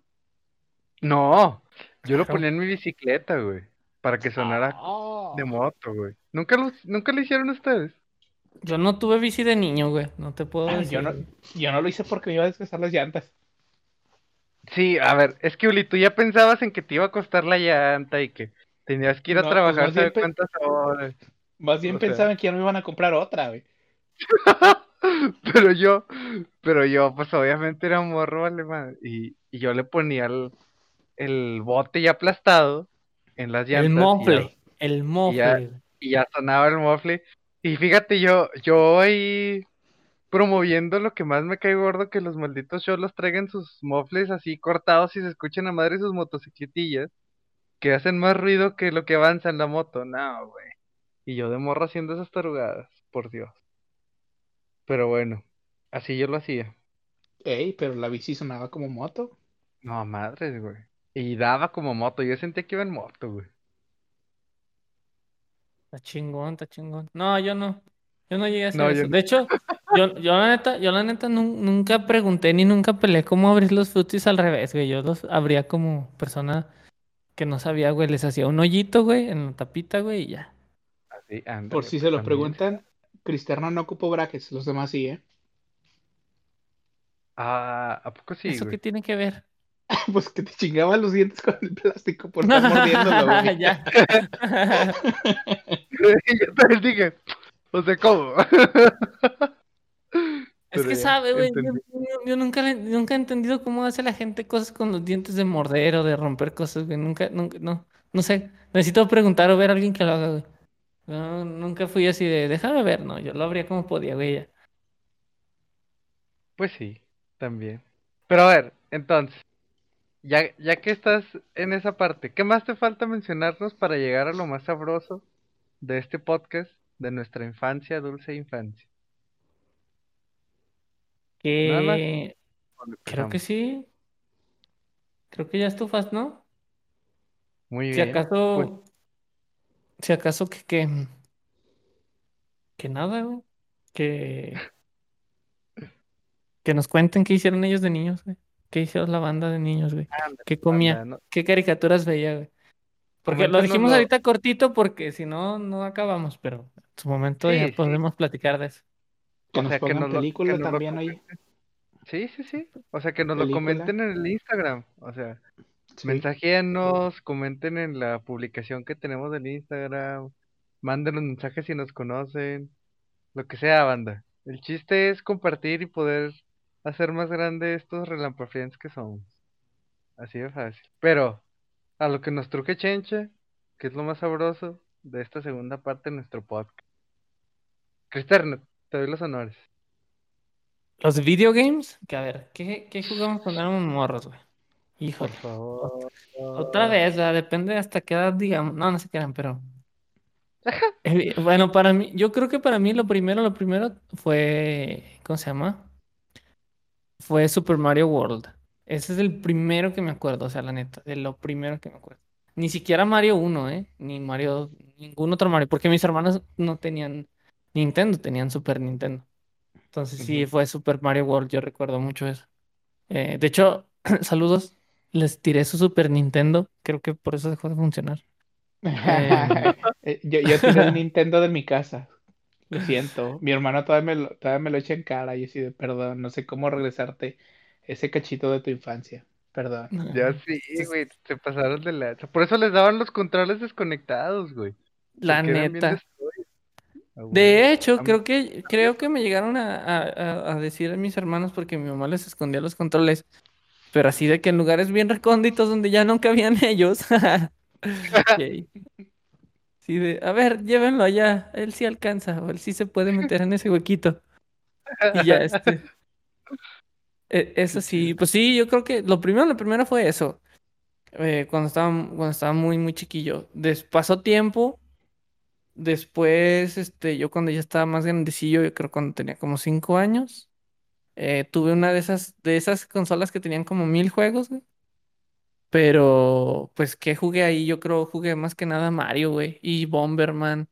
No, yo lo ponía en mi bicicleta, güey, para que sonara Ah. de moto, güey. ¿Nunca lo, nunca lo hicieron ustedes? yo no tuve bici de niño, güey. No te puedo Ah, decir. yo no, yo no lo hice porque me iba a desgastar las llantas. Sí, a ver, es que Uli, tú ya pensabas en que te iba a costar la llanta y que tenías que ir a No, pues, trabajar más bien ¿sabe pe- cuántas horas. Más bien O sea- pensaban que ya no me iban a comprar otra, güey. Pero yo, pero yo, pues obviamente era un morro alemán y, y yo le ponía el, el bote ya aplastado en las llantas El y ya- mofle. El mofle. güey. y ya sonaba el mofle. Y fíjate, yo, yo ahí promoviendo lo que más me cae gordo, que los malditos cholos traigan sus mofles así cortados y se escuchen a madre sus motocicletillas, que hacen más ruido que lo que avanza en la moto. No, güey. Y yo de morro haciendo esas tarugadas, por Dios. Pero bueno, así yo lo hacía. Ey, pero la bici sonaba como moto. No, madres, güey. Y daba como moto. Yo sentía que iba en moto, güey. Está chingón, está chingón. No, yo no. Yo no llegué a hacer No, eso. De hecho, yo, yo la neta, yo la neta nun- nunca pregunté ni nunca peleé cómo abrir los frutis al revés, güey. Yo los abría como persona que no sabía, güey. Les hacía un hoyito, güey, en la tapita, güey, y ya. Así, ándale, Por si pues, se lo preguntan, Cristerno no ocupó brackets, los demás sí, ¿eh? Ah, ¿a poco sí, ¿Eso güey? qué tiene que ver? Pues que te chingaban los dientes con el plástico por estar mordiéndolo, güey. Ya. Yo también dije, o sea, ¿cómo? Es que sabe, güey. Yo, yo- nunca, nunca he entendido cómo hace la gente cosas con los dientes de morder o de romper cosas, güey. Nunca, nunca, no. No sé. Necesito preguntar o ver a alguien que lo haga, güey. No, nunca fui así de, déjame ver, no. Yo lo abría como podía, güey. ya. Pues sí, también. Pero a ver, entonces, ya, ya que estás en esa parte, ¿qué más te falta mencionarnos para llegar a lo más sabroso de este podcast, de nuestra infancia, dulce infancia? Que ¿Dónde creo que sí. Creo que ya estufas, ¿no? Muy Si bien. Pues, acaso, si acaso que, que, que nada, güey. Que, que nos cuenten qué hicieron ellos de niños, güey. ¿Qué hicieron la banda de niños, güey? ¿Qué comía? no- ¿Qué caricaturas veía, güey? Porque lo dijimos ahorita cortito porque si no, no acabamos, pero en su momento ya sí. podemos platicar de eso. Que O nos sea, que nos lo- que película nos lo también, oye. Sí, sí, sí. O sea, que nos lo comenten en el Instagram. O sea, Sí. comenten en la publicación que tenemos del Instagram. Mándenos mensajes si nos conocen. Lo que sea, banda. El chiste es compartir y poder hacer más grande estos relampafiens que somos. Así de fácil. Pero, a lo que nos truje Chencha, que es lo más sabroso de esta segunda parte de nuestro podcast. Cristerno, te doy los honores. Los video games, que a ver, ¿qué, qué jugamos cuando éramos morros, güey? Por Híjole. favor. Otra vez, ¿verdad? Depende hasta qué edad, digamos. No, no se quedan, pero. Bueno, para mí, yo creo que para mí lo primero, lo primero fue. ¿Cómo se llama? Fue Super Mario World. Ese es el primero que me acuerdo, o sea, la neta, de lo primero que me acuerdo. Ni siquiera Mario 1, ¿eh? Ni Mario, ningún otro Mario, porque mis hermanos no tenían Nintendo, tenían Super Nintendo. Entonces sí, Ujú. fue Super Mario World, yo recuerdo mucho eso. Eh, de hecho, saludos, les tiré su Super Nintendo, creo que por eso dejó de funcionar. Em, Eh, yo, yo tiré el Nintendo de mi casa. Lo siento. Mi hermano todavía me lo, todavía me lo echa en cara y así de perdón. No sé cómo regresarte ese cachito de tu infancia. Perdón. Ya sí, güey, se pasaron de la... Por eso les daban los controles desconectados, güey. La Porque eran bien neta. De hecho, creo que, creo que me llegaron a, a- a- a decir a mis hermanos porque mi mamá les escondía los controles, pero así de que en lugares bien recónditos donde ya no cabían ellos. Sí, de, a ver, llévenlo allá, él sí alcanza, o él sí se puede meter en ese huequito. Y ya, este. e- Eso sí, pues sí, yo creo que lo primero, lo primero fue eso. eh, cuando estaba, cuando estaba muy, muy chiquillo. Des- pasó tiempo. Después, este, yo cuando ya estaba más grandecillo, yo creo cuando tenía como cinco años, eh, tuve una de esas, de esas consolas que tenían como mil juegos, güey. Pero, pues, ¿qué jugué ahí? Yo creo jugué más que nada Mario, güey, y Bomberman.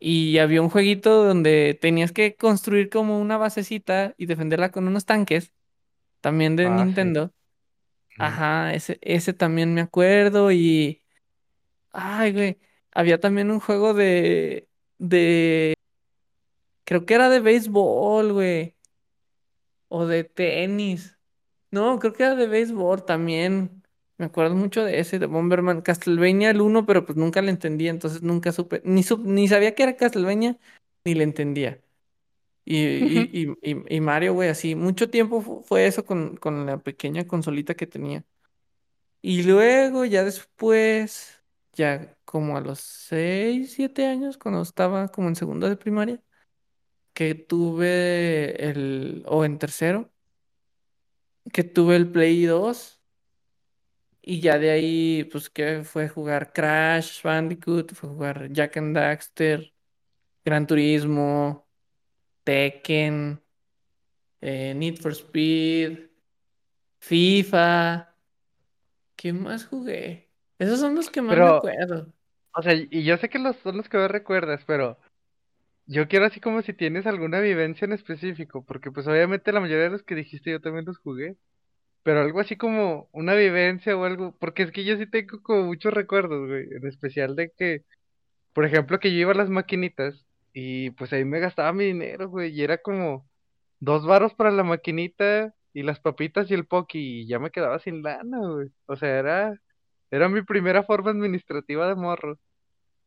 Y había un jueguito donde tenías que construir como una basecita y defenderla con unos tanques, también de Ah, sí. Nintendo. Ujú. Ajá, ese, ese también me acuerdo y... Ay, güey, había también un juego de... de... Creo que era de béisbol, güey, o de tenis. No, creo que era de béisbol también. Me acuerdo mucho de ese, de Bomberman. Castlevania el uno, pero pues nunca le entendía, entonces nunca supe, ni, sup- ni sabía que era Castlevania, ni le entendía. Y, y, y, y- y Mario, güey, así, mucho tiempo fu- fue eso con, con la pequeña consolita que tenía. Y luego, ya después, ya como a los 6 7 años, cuando estaba como en segundo de primaria, que tuve el, o en tercero, que tuve el Play 2. Y ya de ahí, pues que fue jugar Crash Bandicoot, fue jugar Jack and Daxter, Gran Turismo, Tekken, eh, Need for Speed, FIFA. ¿Qué más jugué? Esos son los que más me Pero, acuerdo. o sea, y yo sé que los son los que más recuerdas, pero yo quiero así como si tienes alguna vivencia en específico, porque pues obviamente la mayoría de los que dijiste yo también los jugué, pero algo así como una vivencia o algo, porque es que yo sí tengo como muchos recuerdos, güey, en especial de que, por ejemplo, que yo iba a las maquinitas y pues ahí me gastaba mi dinero, güey, y era como dos varos para la maquinita y las papitas y el poki y ya me quedaba sin lana, güey. O sea, era, era mi primera forma administrativa de morro.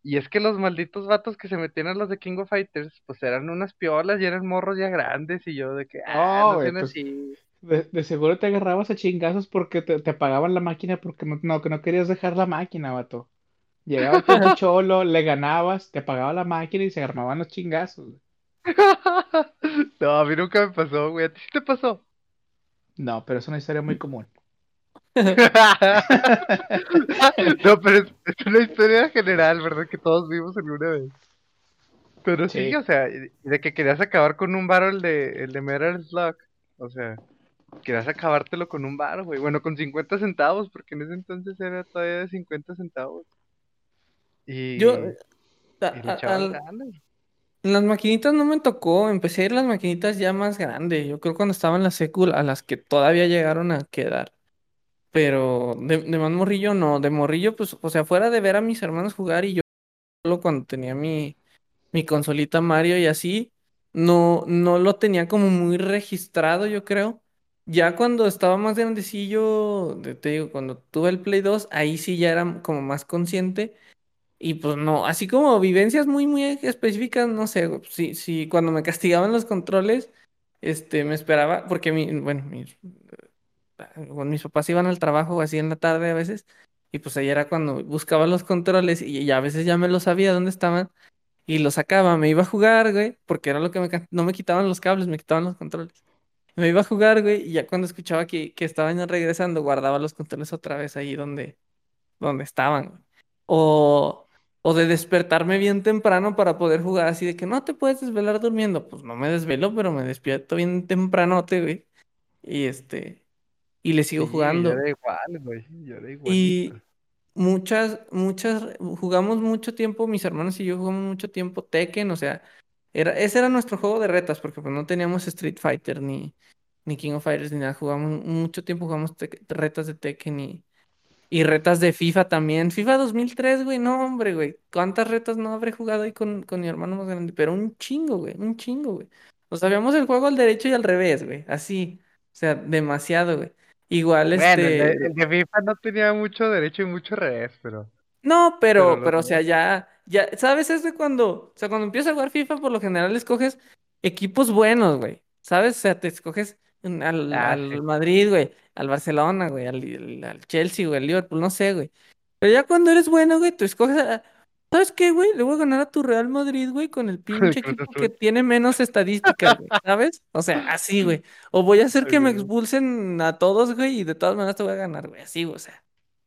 Y es que los malditos vatos que se metían a los de King of Fighters, pues eran unas piolas y eran morros ya grandes y yo de que, ah, Oh, no pues así. de, de seguro te agarrabas a chingazos porque te, te apagaban la máquina porque no, no, que no querías dejar la máquina, vato. Llegaba el cholo, le ganabas, te apagaba la máquina y se armaban los chingazos. No, a mí nunca me pasó, güey. ¿A ti sí te pasó? No, pero es una historia muy común. No, pero es, es una historia general, ¿verdad? Que todos vimos alguna vez. Pero sí, Sí. o sea, de que querías acabar con un varo el de, el de Metal Slug. O sea, querías acabártelo con un varo, güey. Bueno, con 50 centavos, porque en ese entonces era todavía de 50 centavos. Y, Yo, y a- al- en las maquinitas no me tocó. Empecé a ir a las maquinitas ya más grandes. Yo creo cuando estaba en la secu, a las que todavía llegaron a quedar. Pero de, más morrillo no. De morrillo, pues, o sea, fuera de ver a mis hermanos jugar y yo solo cuando tenía mi, mi consolita Mario y así, no, no lo tenía como muy registrado, yo creo. Ya cuando estaba más grandecillo, de- te digo, cuando tuve el Play 2, ahí sí ya era como más consciente. Y pues no, así como vivencias muy, muy específicas, no sé, si, si cuando me castigaban los controles, este, me esperaba, porque mi, bueno, mis, cuando mis papás iban al trabajo así en la tarde a veces, y pues ahí era cuando buscaba los controles y, ya a veces ya me lo sabía dónde estaban y los sacaba, me iba a jugar, güey, porque era lo que me, no me quitaban los cables, me quitaban los controles. Me iba a jugar, güey, y ya cuando escuchaba que, que estaban regresando, guardaba los controles otra vez ahí donde, donde estaban, güey. O, o de despertarme bien temprano para poder jugar así de que no te puedes desvelar durmiendo. Pues no me desvelo, pero me despierto bien tempranote, güey. Y este, y le sigo Sí, yo jugando. era igual, güey. Yo era igualito. Y muchas, muchas, jugamos mucho tiempo, mis hermanos y yo jugamos mucho tiempo Tekken, o sea, era, ese era nuestro juego de retas, porque pues no teníamos Street Fighter ni, ni King of Fighters ni nada, jugamos mucho tiempo, jugamos retas de Tekken y, y retas de FIFA también. FIFA 2003, güey, no, hombre, güey, ¿cuántas retas no habré jugado ahí con, con mi hermano más grande? Pero un chingo, güey, un chingo, güey. Nos sabíamos el juego al derecho y al revés, güey, así, o sea, demasiado, güey. Igual, Bueno, el de, este... el de FIFA no tenía mucho derecho y mucho revés, pero, No, pero pero, o sea, ya, ya, ¿sabes? Es de cuando, o sea, cuando empiezas a jugar FIFA, por lo general escoges equipos buenos, güey, ¿sabes? O sea, te escoges al, Ah, sí. al Madrid, güey, al Barcelona, güey, al- al Chelsea, güey, al Liverpool, no sé, güey. Pero ya cuando eres bueno, güey, tú escoges a, ¿sabes qué, güey? Le voy a ganar a tu Real Madrid, güey, con el pinche equipo que tiene menos estadísticas, güey, ¿sabes? O sea, así, güey. O voy a hacer que me expulsen a todos, güey, y de todas maneras te voy a ganar, güey, así, o sea.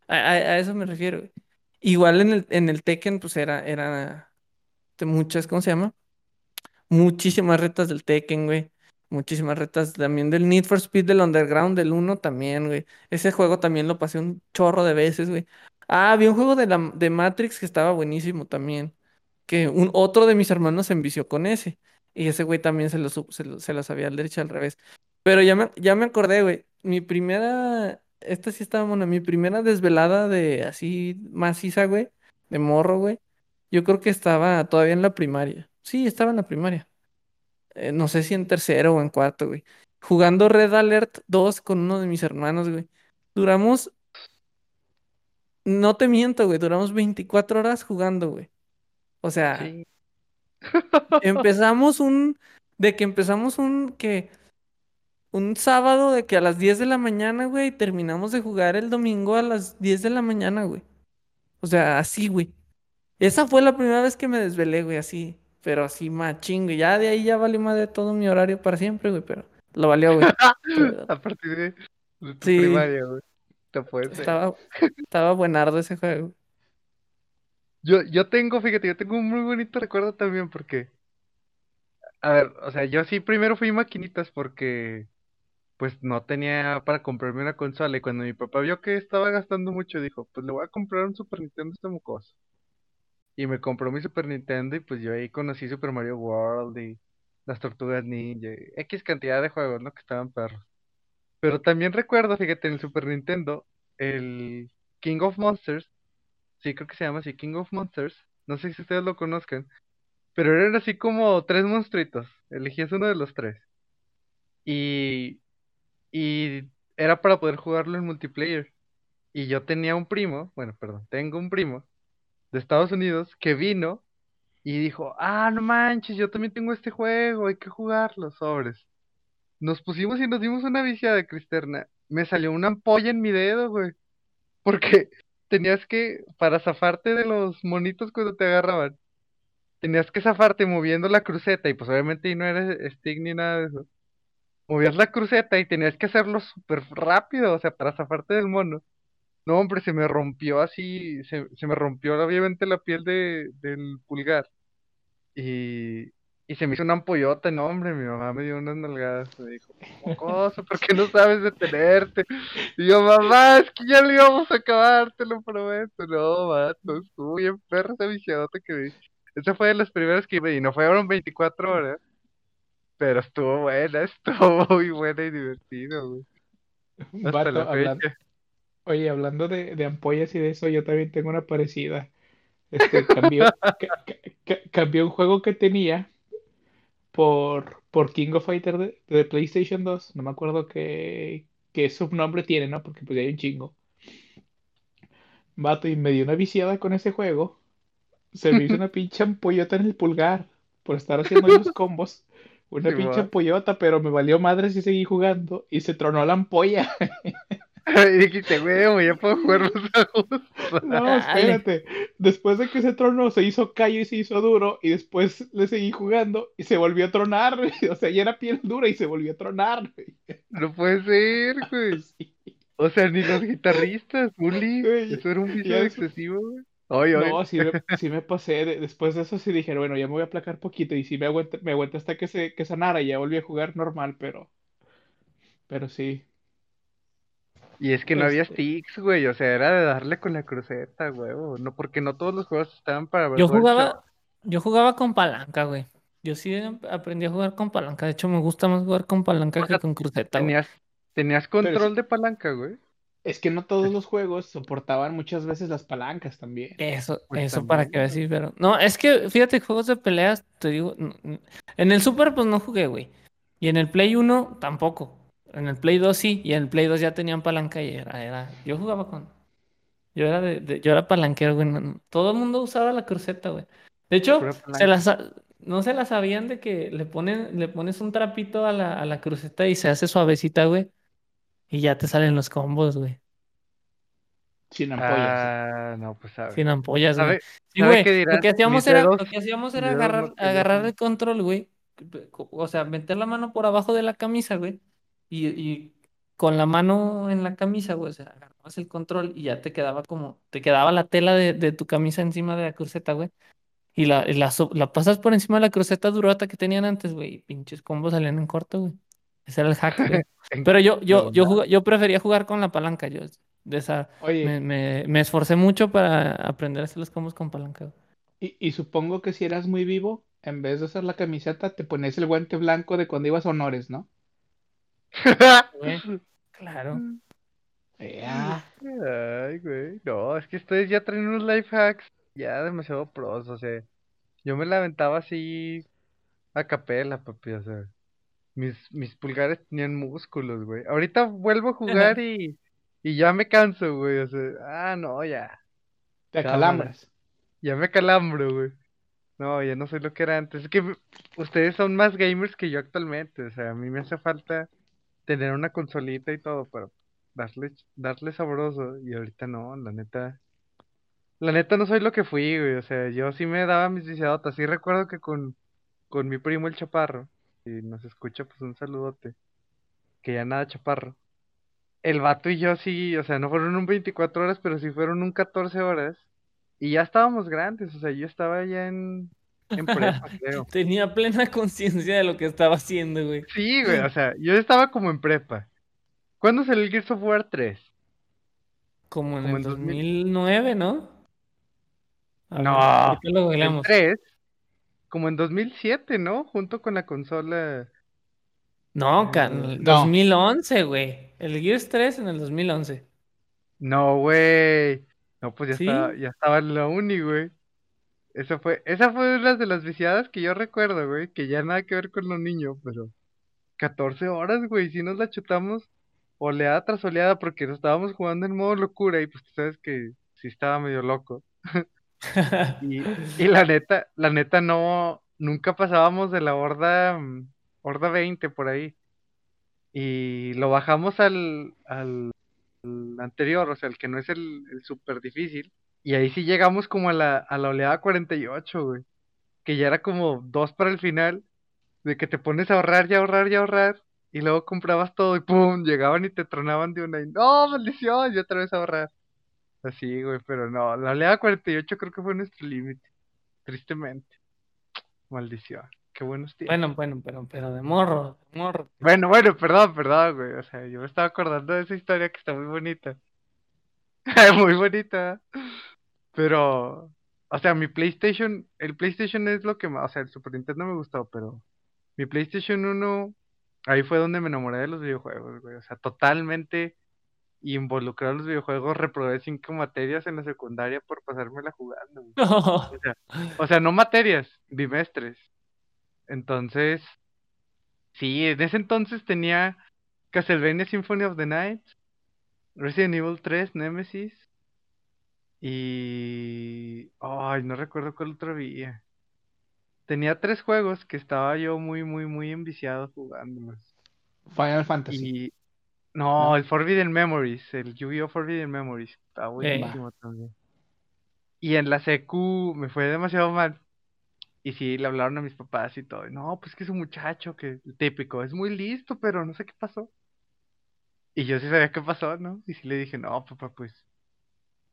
A, a- a eso me refiero, güey. Igual en el, en el Tekken, pues era, era de muchas, ¿cómo se llama? Muchísimas retas del Tekken, güey. Muchísimas retas también del Need for Speed del Underground, del uno también, güey. Ese juego también lo pasé un chorro de veces, güey. Ah, había un juego de, la, de Matrix que estaba buenísimo también. Que un otro de mis hermanos se envició con ese. Y ese güey también se lo, se lo, se lo sabía al derecho al revés. Pero ya me, ya me acordé, güey. Mi primera. Esta sí estaba buena. Mi primera desvelada de así maciza, güey. De morro, güey. Yo creo que estaba todavía en la primaria. Sí, estaba en la primaria. Eh, no sé si en tercero o en cuarto, güey. Jugando Red Alert 2 con uno de mis hermanos, güey. Duramos, no te miento, güey. Duramos 24 horas jugando, güey. O sea, Sí. empezamos un. De que empezamos un. que Un sábado de que a las 10 de la mañana, güey, terminamos de jugar el domingo a las 10 de la mañana, güey. O sea, así, güey. Esa fue la primera vez que me desvelé, güey, así. Pero así, machín, güey. Ya de ahí ya valió más de todo mi horario para siempre, güey, pero lo valió, güey. A partir de, de tu Sí, primaria, güey. No puede ser. estaba, estaba buenardo ese juego. Yo, yo tengo, fíjate, yo tengo un muy bonito recuerdo también porque A ver, o sea, yo sí primero fui maquinitas porque pues no tenía para comprarme una consola y cuando mi papá vio que estaba gastando mucho dijo, pues le voy a comprar un Super Nintendo a este mocoso. Y me compró mi Super Nintendo y pues yo ahí conocí Super Mario World y las Tortugas Ninja, y X cantidad de juegos, ¿no? Que estaban perros. Pero también recuerdo, fíjate, en el Super Nintendo, el King of Monsters, sí creo que se llama así, King of Monsters, no sé si ustedes lo conozcan, pero eran así como tres monstruitos, elegías uno de los tres. Y, y era para poder jugarlo en multiplayer. Y yo tenía un primo, bueno, perdón, tengo un primo de Estados Unidos que vino y dijo, ah, no manches, yo también tengo este juego, hay que jugarlo, sobres. Nos pusimos y nos dimos una viciada Cristerna. Me salió una ampolla en mi dedo, güey. Porque tenías que, para zafarte de los monitos cuando te agarraban, tenías que zafarte moviendo la cruceta y pues obviamente no eres stick ni nada de eso. Movías la cruceta y tenías que hacerlo súper rápido, o sea, para zafarte del mono. No, hombre, se me rompió así, se, se me rompió obviamente la piel de, del pulgar. Y, y se me hizo una ampollota, no, hombre, mi mamá me dio unas nalgadas, me dijo, cosa, ¿por qué no sabes detenerte? Y yo, mamá, es que ya le íbamos a acabar, te lo prometo. No, vato, estuvo bien perro esa viciadota que vi. Esa fue de las primeras que vi, y no fueron 24 horas, pero estuvo buena, estuvo muy buena y divertida, güey. Hasta Vato, la hablando, oye, hablando de, de ampollas y de eso, yo también tengo una parecida. Este, cambió, ca- ca- ca- cambié un juego que tenía por, por King of Fighter de, de PlayStation 2. No me acuerdo qué, qué subnombre tiene, ¿no? Porque pues ya hay un chingo. Vato, y me dio una viciada con ese juego. Se me hizo una pinche ampollota en el pulgar por estar haciendo esos combos. Una pinche Simón. ampollota, pero me valió madre si seguí jugando y se tronó la ampolla. Y dijiste, güey, ya puedo jugar los juegos. No, espérate. Después de que se tronó, se hizo callo y se hizo duro. Y después le seguí jugando y se volvió a tronar. güey. O sea, ya era piel dura y se volvió a tronar. güey. No puede ser, güey. Sí. O sea, ni los guitarristas, Bully. Güey, Eso era un vicio después- excesivo, güey. Oye, oye. No, sí me, sí me pasé. de- después de eso sí dije, bueno, ya me voy a aplacar poquito. Y sí me aguanté, me aguanté hasta que se que sanara y ya volví a jugar normal, pero. Pero sí. Y es que no había Este- sticks, güey. O sea, era de darle con la cruceta, güey. No, porque no todos los juegos estaban para Yo jugaba, yo jugaba con palanca, güey. Yo sí aprendí a jugar con palanca. De hecho, me gusta más jugar con palanca O que con cruceta, güey. Tenías, tenías control de palanca, güey. Es que no todos los juegos soportaban muchas veces las palancas también. Eso, Pues eso para también, güey. sí, pero. No, es que fíjate, juegos de peleas, te digo. En el Super, pues no jugué, güey. Y en el Play 1 tampoco. En el Play 2 sí. Y en el Play 2 ya tenían palanca y era, era. Yo jugaba con. Yo era de, de- yo era palanquero, güey. no- Todo el mundo usaba la cruceta, güey. De hecho, se la no se la sabían de que le ponen, le pones un trapito a la, a la cruceta y se hace suavecita, güey. Y ya te salen los combos, güey. Sin ampollas. Ah, no, pues sabes. Sin ampollas, güey. ¿Sabe, Sí, sabe güey. Lo que hacíamos era, lo que hacíamos era agarrar, agarrar el control, güey. O sea, meter la mano por abajo de la camisa, güey. Y, y con la mano en la camisa, güey. O sea, agarrabas el control y ya te quedaba como, te quedaba la tela de, de tu camisa encima de la cruceta, güey. Y la, y la, so- la pasas por encima de la cruceta durota que tenían antes, güey. Y pinches combos salían en corto, güey. Ese era el hack, güey. Pero yo, yo, yo, juga- yo prefería jugar con la palanca. Yo de esa, Oye, me, me, me esforcé mucho para aprender a hacer los combos con palanca. güey. y, y supongo que si eras muy vivo, en vez de usar la camiseta, te pones el guante blanco de cuando ibas a honores, ¿no? Claro. Ya. Ay, güey. No, es que ustedes ya traen unos life hacks ya demasiado pros. O sea, yo me la aventaba así a capela, papi. O sea, mis, mis pulgares tenían músculos, güey. Ahorita vuelvo a jugar y, y ya me canso, güey. O sea, ah, no, ya. Te Cámara. acalambras. Ya me calambro, güey. No, ya no soy lo que era antes. Es que ustedes son más gamers que yo actualmente. O sea, a mí me hace falta tener una consolita y todo para darle, darle sabroso. Y ahorita no, la neta. La neta no soy lo que fui, güey. O sea, yo sí me daba mis viciadotas. Sí recuerdo que con, con mi primo el Chaparro, si nos escucha, pues un saludote. Que ya nada, Chaparro. El vato y yo sí, o sea, no fueron un 24 horas, pero sí fueron un 14 horas. Y ya estábamos grandes, o sea, yo estaba ya en, en prepa, creo. Tenía plena conciencia de lo que estaba haciendo, güey. Sí, güey, o sea, yo estaba como en prepa. ¿Cuándo salió el Gears of War 3? Como en Como el en 2000. 2009, ¿no? Ver, No, lo El googleamos. 3, como en 2007, ¿no? Junto con la consola. No, Eh, el no. 2011, güey. El Gears 3 en el 2011. No, güey. No, pues ya ¿Sí? estaba, ya estaba en la uni, güey. Esa fue, esa fue una de las viciadas que yo recuerdo, güey, que ya nada que ver con los niños, pero 14 horas, güey, si nos la chutamos oleada tras oleada porque nos estábamos jugando en modo locura y pues tú sabes que sí estaba medio loco. Y, y la neta, la neta no, nunca pasábamos de la horda, mm, horda 20 por ahí. Y lo bajamos al, al, al anterior, o sea, el que no es el, el súper difícil. Y ahí sí llegamos como a la, a la oleada 48, güey. Que ya era como dos para el final, de que te pones a ahorrar y ahorrar y ahorrar. Y luego comprabas todo y pum, llegaban y te tronaban de una y no, maldición, y otra vez a ahorrar. Así, güey, pero no, la oleada 48 creo que fue nuestro límite, tristemente. Maldición, qué buenos tiempos. Bueno, bueno, pero, pero de morro, de morro. Bueno, bueno, perdón, perdón, güey, o sea, yo me estaba acordando de esa historia que está muy bonita. Muy bonita. Pero, o sea, mi PlayStation, el PlayStation es lo que más, o sea, el Super Nintendo me gustó, pero mi PlayStation 1, ahí fue donde me enamoré de los videojuegos, güey, o sea, totalmente involucrado en los videojuegos, reprobé cinco materias en la secundaria por pasármela jugando, güey. O sea, o sea, no materias, bimestres. Entonces, sí, en ese entonces tenía Castlevania Symphony of the Night, Resident Evil 3, Nemesis y... Ay, no recuerdo cuál otro había. Tenía tres juegos que estaba yo muy, muy, muy enviciado jugándolos. Final Fantasy. Y... No, el Forbidden Memories, el Yu-Gi-Oh! Forbidden Memories, está buenísimo también. Y en la secu me fue demasiado mal. Y sí, le hablaron a mis papás y todo. y, No, pues que es un muchacho que el típico, es muy listo, pero no sé qué pasó. Y yo sí sabía qué pasó, ¿no? Y sí le dije, no, papá, pues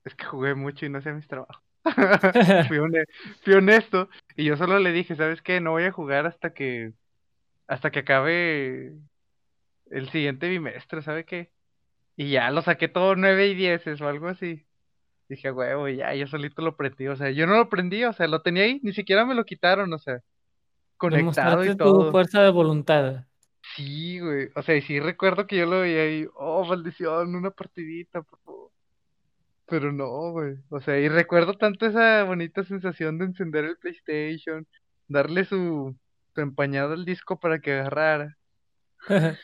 es que jugué mucho y no hacía mis trabajos. fui, hone- fui honesto. Y yo solo le dije, ¿sabes qué? No voy a jugar hasta que hasta que acabe el siguiente bimestre, ¿sabe qué? Y ya lo saqué todo 9 y 10 o algo así. Dije, huevo, ya, yo solito lo prendí. O sea, yo no lo prendí, o sea, lo tenía ahí, ni siquiera me lo quitaron, o sea, conectado y tu todo. fuerza de voluntad. Sí, güey. O sea, y sí recuerdo que yo lo veía ahí, oh, maldición, una partidita, por favor. Pero no, güey. O sea, y recuerdo tanto esa bonita sensación de encender el PlayStation, darle su, su empañado al disco para que agarrara.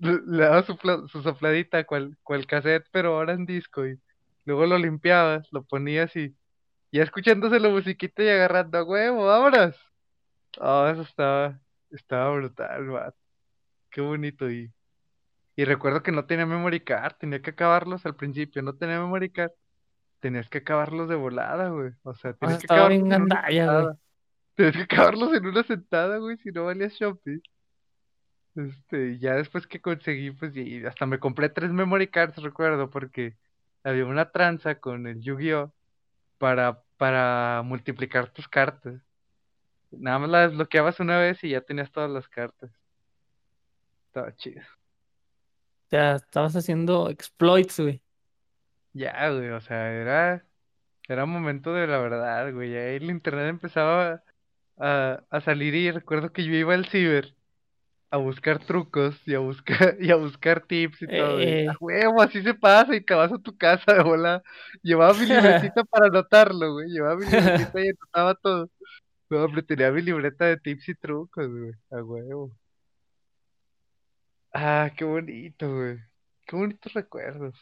Le, le daba su, su sopladita, cual, cual cassette, pero ahora en disco. Y luego lo limpiabas, lo ponías y ya escuchándose la musiquita y agarrando a huevo, vámonos. Oh, eso estaba, estaba brutal, vato. Qué bonito. Y, y recuerdo que no tenía memory card, tenía que acabarlos al principio, no tenía memory card. Tenías que acabarlos de volada, güey. O sea, tenías que acabarlos en güey. Tenías que acabarlos en una sentada, güey, si no valía Shopee. Este, y ya después que conseguí, pues, y hasta me compré tres memory cards, recuerdo, porque había una tranza con el Yu-Gi-Oh! para, para multiplicar tus cartas. Nada más la desbloqueabas una vez y ya tenías todas las cartas. Estaba chido. Ya estabas haciendo exploits, güey. Ya, güey, o sea, era, era momento de la verdad, güey. Ahí el internet empezaba a, a salir y recuerdo que yo iba al ciber a buscar trucos y a buscar, y a buscar tips y todo. y, Eh. a huevo, así se pasa y te vas a tu casa de bola. Llevaba mi libretita para anotarlo, güey. Llevaba mi libretita y anotaba todo. No, hombre, tenía mi libreta de tips y trucos, güey. A huevo. Ah, qué bonito, güey. Qué bonitos recuerdos.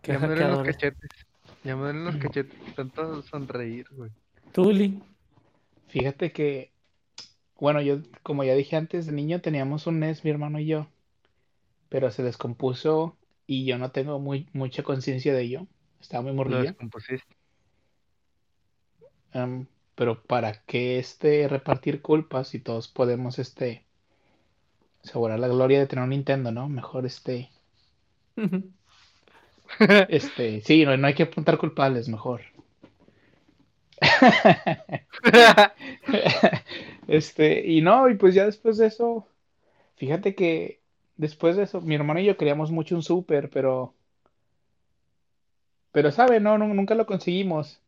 Qué Ya me duelen los cachetes. Ya me duelen los cachetes. Tanto sonreír, güey. Tuli. Fíjate que, bueno, yo, como ya dije antes, de niño teníamos un NES, mi hermano y yo, pero se descompuso y yo no tengo muy, mucha conciencia de ello. Estaba muy Lo morrillo. descompusiste. Em, pero ¿para qué este repartir culpas si todos podemos este asegurar la gloria de tener un Nintendo, ¿no? Mejor este, este, sí, no, no hay que apuntar culpables, mejor. Este, y no, y pues ya después de eso, fíjate que después de eso, mi hermano y yo queríamos mucho un súper, pero, pero, ¿sabe? No, no, nunca lo conseguimos.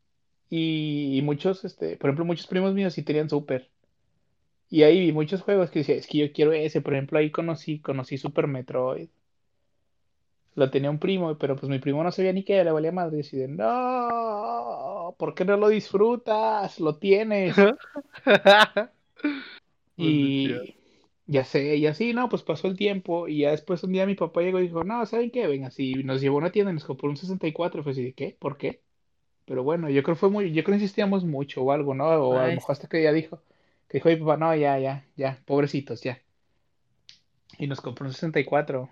Y, y muchos, este, por ejemplo, muchos primos míos sí tenían súper. Y ahí vi muchos juegos que decía, es que yo quiero ese. Por ejemplo, ahí conocí, conocí Super Metroid. Lo tenía un primo, pero pues mi primo no sabía ni qué, le valía madre. Y decía, no, ¿por qué no lo disfrutas? Lo tienes. Y ya sé, y así, no, pues pasó el tiempo. Y ya después un día mi papá llegó y dijo, no, ¿saben qué? Venga, así nos llevó a una tienda y nos compró un 64. Fue así, ¿qué? ¿Por qué? Pero bueno, yo creo que fue muy, yo creo que insistíamos mucho o algo, ¿no? O a lo mejor hasta que ya dijo, que dijo mi papá, no, ya, ya, ya, pobrecitos, ya. Y nos compró un 64.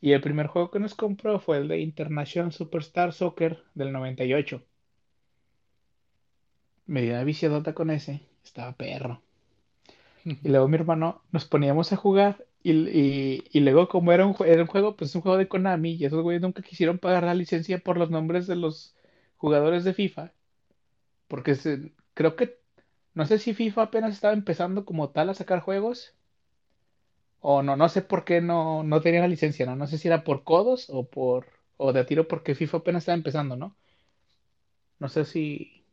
Y el primer juego que nos compró fue el de International Superstar Soccer del 98. Me dio una viciadota con ese. Estaba perro. Y luego mi hermano nos poníamos a jugar. Y, y- y luego, como era un, era un juego, pues es un juego de Konami. Y esos güeyes nunca quisieron pagar la licencia por los nombres de los jugadores de FIFA. Porque se- creo que, no sé si FIFA apenas estaba empezando como tal a sacar juegos. O no, no sé por qué no, no tenía la licencia, ¿no? No sé si era por codos o por, o de a tiro porque FIFA apenas estaba empezando, ¿no? No sé si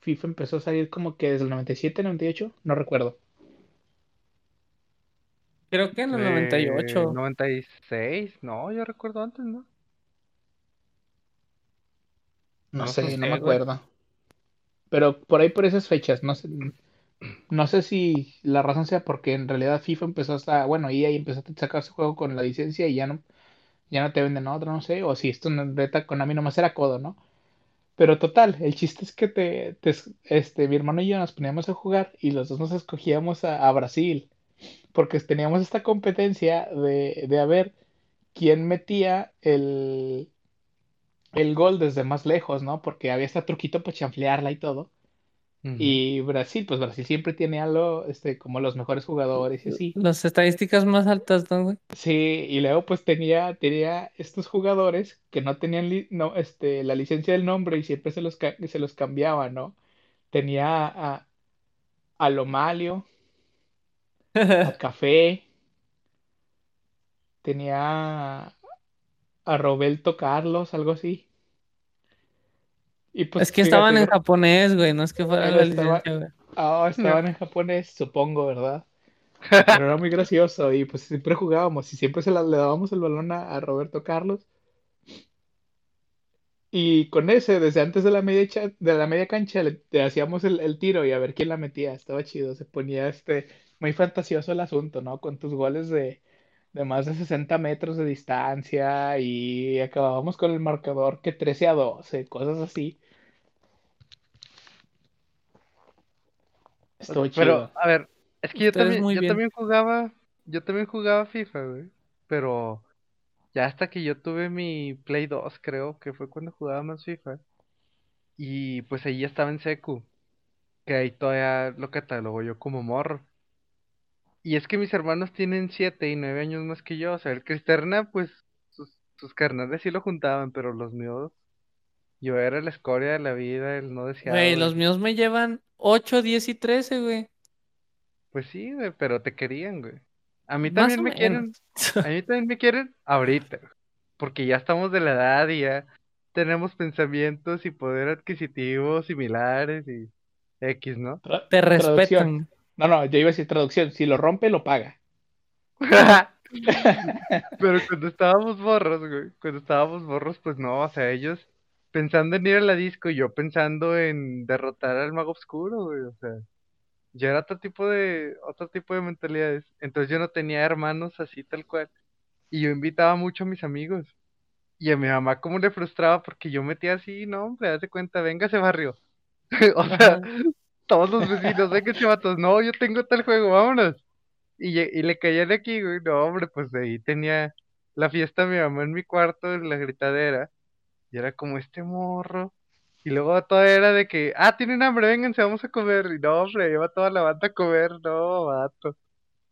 FIFA empezó a salir como que desde el 97, 98, no recuerdo. creo que en el Eh, 98. 96, no, yo recuerdo antes, ¿no? No No sé, sé, no me güey. acuerdo. Pero por ahí por esas fechas, no sé, no sé si la razón sea porque en realidad FIFA empezó hasta, bueno, EA empezó a sacar su juego con la licencia y ya no, ya no te venden otro, no sé, o si esto no, neta Konami nomás era codo, ¿no? Pero total, el chiste es que te, te- este, mi hermano y yo nos poníamos a jugar y los dos nos escogíamos a, a Brasil, porque teníamos esta competencia de, de a ver quién metía el, el gol desde más lejos, ¿no? Porque había este truquito para chanflearla y todo. Y Brasil, pues Brasil siempre tiene algo, este, como los mejores jugadores y así. Las estadísticas más altas, ¿no, güey? Sí, y luego pues tenía, tenía estos jugadores que no tenían no, este, la licencia del nombre y siempre se los, se los cambiaba, ¿no? Tenía a, a Lomalio, a Café, tenía a Roberto Carlos, algo así. Y pues Es que fíjate, estaban en japonés, güey, no es que fuera la estaba, licencia, güey. ah, estaban en japonés, supongo, ¿verdad? Pero era muy gracioso y pues siempre jugábamos y siempre se la- le dábamos el balón a, a Roberto Carlos. Y con ese, desde antes de la media, cha- de la media cancha, le, le hacíamos el, el tiro y a ver quién la metía. Estaba chido, se ponía este muy fantasioso el asunto, ¿no? Con tus goles de, de más de 60 metros de distancia y acabábamos con el marcador que 13 a 12, cosas así. Estuvo Pero, chido. a ver, es que yo también, muy yo bien. también jugaba, yo también jugaba FIFA, güey. Pero ya hasta que yo tuve mi Play 2, creo que fue cuando jugaba más FIFA. Y pues ahí ya estaba en secu, que ahí todavía lo catalogo yo como morro. Y es que mis hermanos tienen 7 y 9 años más que yo. O sea, el Cristerna, pues sus, sus carnales sí lo juntaban, pero los míos, yo era la escoria de la vida, el no Güey, deseado. los el- míos me llevan 8, 10 y 13, güey. Pues sí, güey, pero te querían, güey. A mí también me quieren, a mí también me quieren ahorita, güey, porque ya estamos de la edad y ya tenemos pensamientos y poder adquisitivo similares y X, ¿no? Tra- Te traducción. respetan. No, no, yo iba a decir traducción. Si lo rompe, lo paga. Pero cuando estábamos borros, güey, cuando estábamos borros, pues no, o sea, ellos pensando en ir a la disco y yo pensando en derrotar al mago oscuro, güey, o sea, ya era otro tipo de, otro tipo de mentalidades. Entonces yo no tenía hermanos así tal cual. Y yo invitaba mucho a mis amigos. Y a mi mamá como le frustraba porque yo metía así, no, hombre, de cuenta, venga ese barrio. O sea, todos los vecinos, venga ese vatos, no, yo tengo tal juego, vámonos. Y, y le caían aquí, güey, no, hombre, pues de ahí tenía la fiesta de mi mamá en mi cuarto, en la gritadera. Y era como este morro. Y luego todo era de que, ah, tienen hambre, vénganse, vamos a comer. Y no, hombre, lleva toda la banda a comer, no, vato.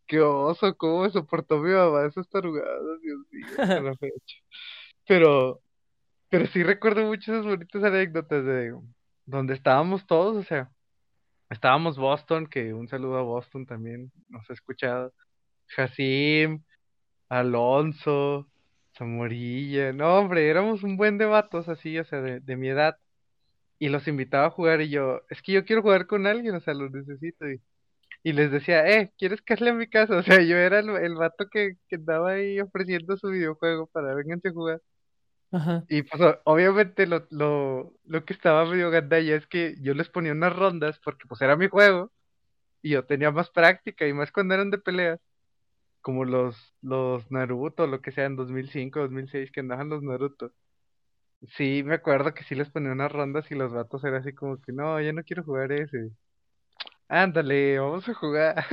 Qué oso, cómo me soportó mi mamá esas tarugadas, Dios mío, fecha. Pero, pero sí recuerdo mucho esas bonitas anécdotas de, donde estábamos todos, o sea, estábamos Boston, que un saludo a Boston también, nos ha escuchado, Jacim, Alonso, Zamorilla, no, hombre, éramos un buen de vatos así, o sea, de, de mi edad, y los invitaba a jugar y yo, es que yo quiero jugar con alguien, o sea, los necesito, y, y les decía, eh, ¿quieres caerle a mi casa? O sea, yo era el, el vato que, que andaba ahí ofreciendo su videojuego para venganse a jugar. Ajá. Y pues obviamente lo, lo, lo que estaba medio gandalla es que yo les ponía unas rondas porque pues era mi juego y yo tenía más práctica y más cuando eran de peleas, como los, los Naruto, lo que sea en 2005, 2006 que andaban los Naruto. Sí, me acuerdo que sí les ponía unas rondas y los vatos eran así como que no, yo no quiero jugar ese. Ándale, vamos a jugar.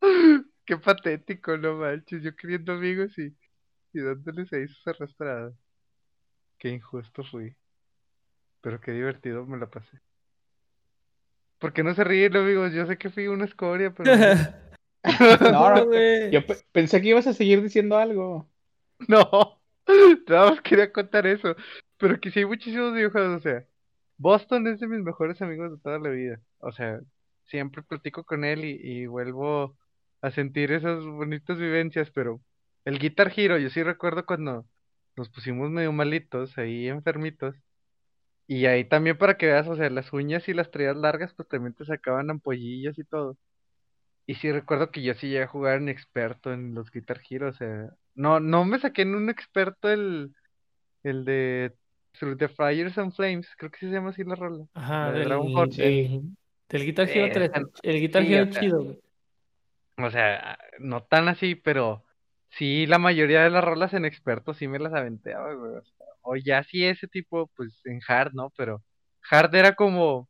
Qué patético, no manches, yo queriendo amigos y, y dándoles ahí sus arrastradas. Qué injusto fui. Pero qué divertido me la pasé. ¿Por qué no se ríen, amigos? Yo sé que fui una escoria, pero no. Güey. yo pe- pensé que ibas a seguir diciendo algo. No, nada más quería contar eso. Pero que sí hay muchísimos videojuegos, o sea, Boston es de mis mejores amigos de toda la vida. O sea, siempre platico con él y, y vuelvo a sentir esas bonitas vivencias, pero el Guitar Hero, yo sí recuerdo cuando nos pusimos medio malitos, ahí enfermitos. Y ahí también para que veas, o sea, las uñas y las traías largas, pues también te sacaban ampollillas y todo. Y sí recuerdo que yo sí llegué a jugar en experto en los Guitar Hero, o sea, no, no me saqué en un experto el, el de Through the Fires and Flames, creo que sí se llama así la rola, Ajá, la de del, Dragon Ball. Sí. del, Guitar Hero Eh, 3. tan- El Guitar sí, Hero o sea, chido, güey. o sea, no tan así, pero sí la mayoría de las rolas en experto sí me las aventeaba, güey. O, sea, o ya sí ese tipo, pues en hard, ¿no? Pero hard era como,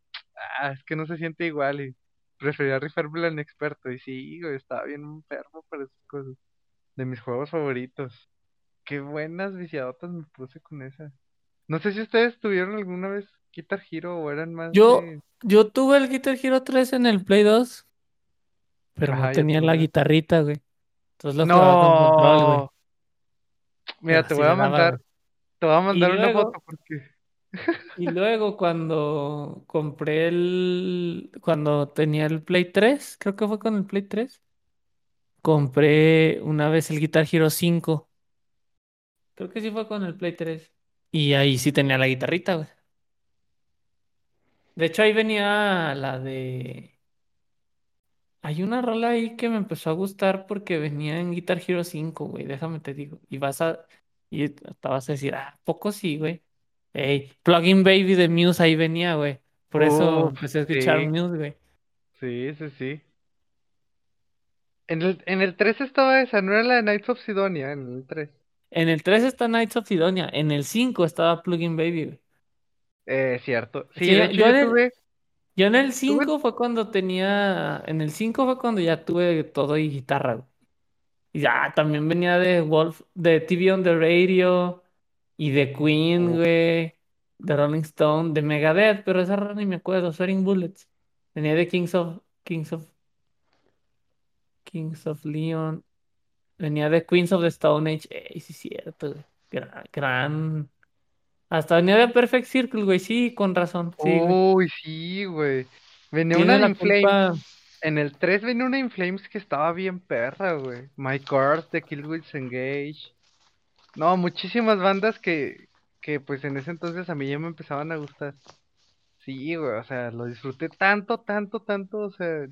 ah, es que no se siente igual y prefería rifármela en experto. Y sí, güey, estaba bien enfermo para esas cosas. De mis juegos favoritos. Qué buenas viciadotas me puse con esa. No sé si ustedes tuvieron alguna vez Guitar Hero o eran más Yo, de... yo tuve el Guitar Hero 3 en el Play 2, pero no Ajá, yo tenía la guitarrita, güey. Entonces lo jugaba con control, güey. No, mira, Pero te voy a daba, mandar, te voy a mandar una luego, foto porque y luego cuando compré el, cuando tenía el Play 3, creo que fue con el Play 3, compré una vez el Guitar Hero 5. Creo que sí fue con el Play 3. Y ahí sí tenía la guitarrita, güey. De hecho, ahí venía la de... Hay una rola ahí que me empezó a gustar porque venía en Guitar Hero 5, güey, déjame te digo. Y vas a... Y hasta vas a decir, ah, poco sí, güey. Ey, Plugin Baby de Muse ahí venía, güey. Por eso Uf, empecé a escuchar sí, Muse, güey. sí, sí, sí. En el, en el 3 estaba esa, no era la de Knights of Sidonia, en el 3. En el 3 está Knights of Sidonia. En el 5 estaba Plugin Baby, güey. Eh, cierto. Sí, Sí, de hecho yo yo en el, tuve, yo en el tuve, 5 fue cuando tenía... En el 5 fue cuando ya tuve todo y guitarra, güey. Y ya también venía de Wolf, de TV on the Radio y de Queen, güey, de Rolling Stone, de Megadeth, pero esa rara ni me acuerdo, Sweating Bullets. Venía de Kings of, Kings of, Kings of Leon, venía de Queens of the Stone Age, ey, sí cierto, güey. Gran, gran- Hasta venía de Perfect Circle, güey, sí, con razón, sí, güey. uy, sí, güey. Venía una Tiene la In Flames, culpa, en el 3 venía una In Flames que estaba bien perra, güey. My Cars de Killswitch Engage. No, muchísimas bandas que, que pues en ese entonces a mí ya me empezaban a gustar. Sí, güey, o sea, lo disfruté tanto, tanto, tanto, o sea,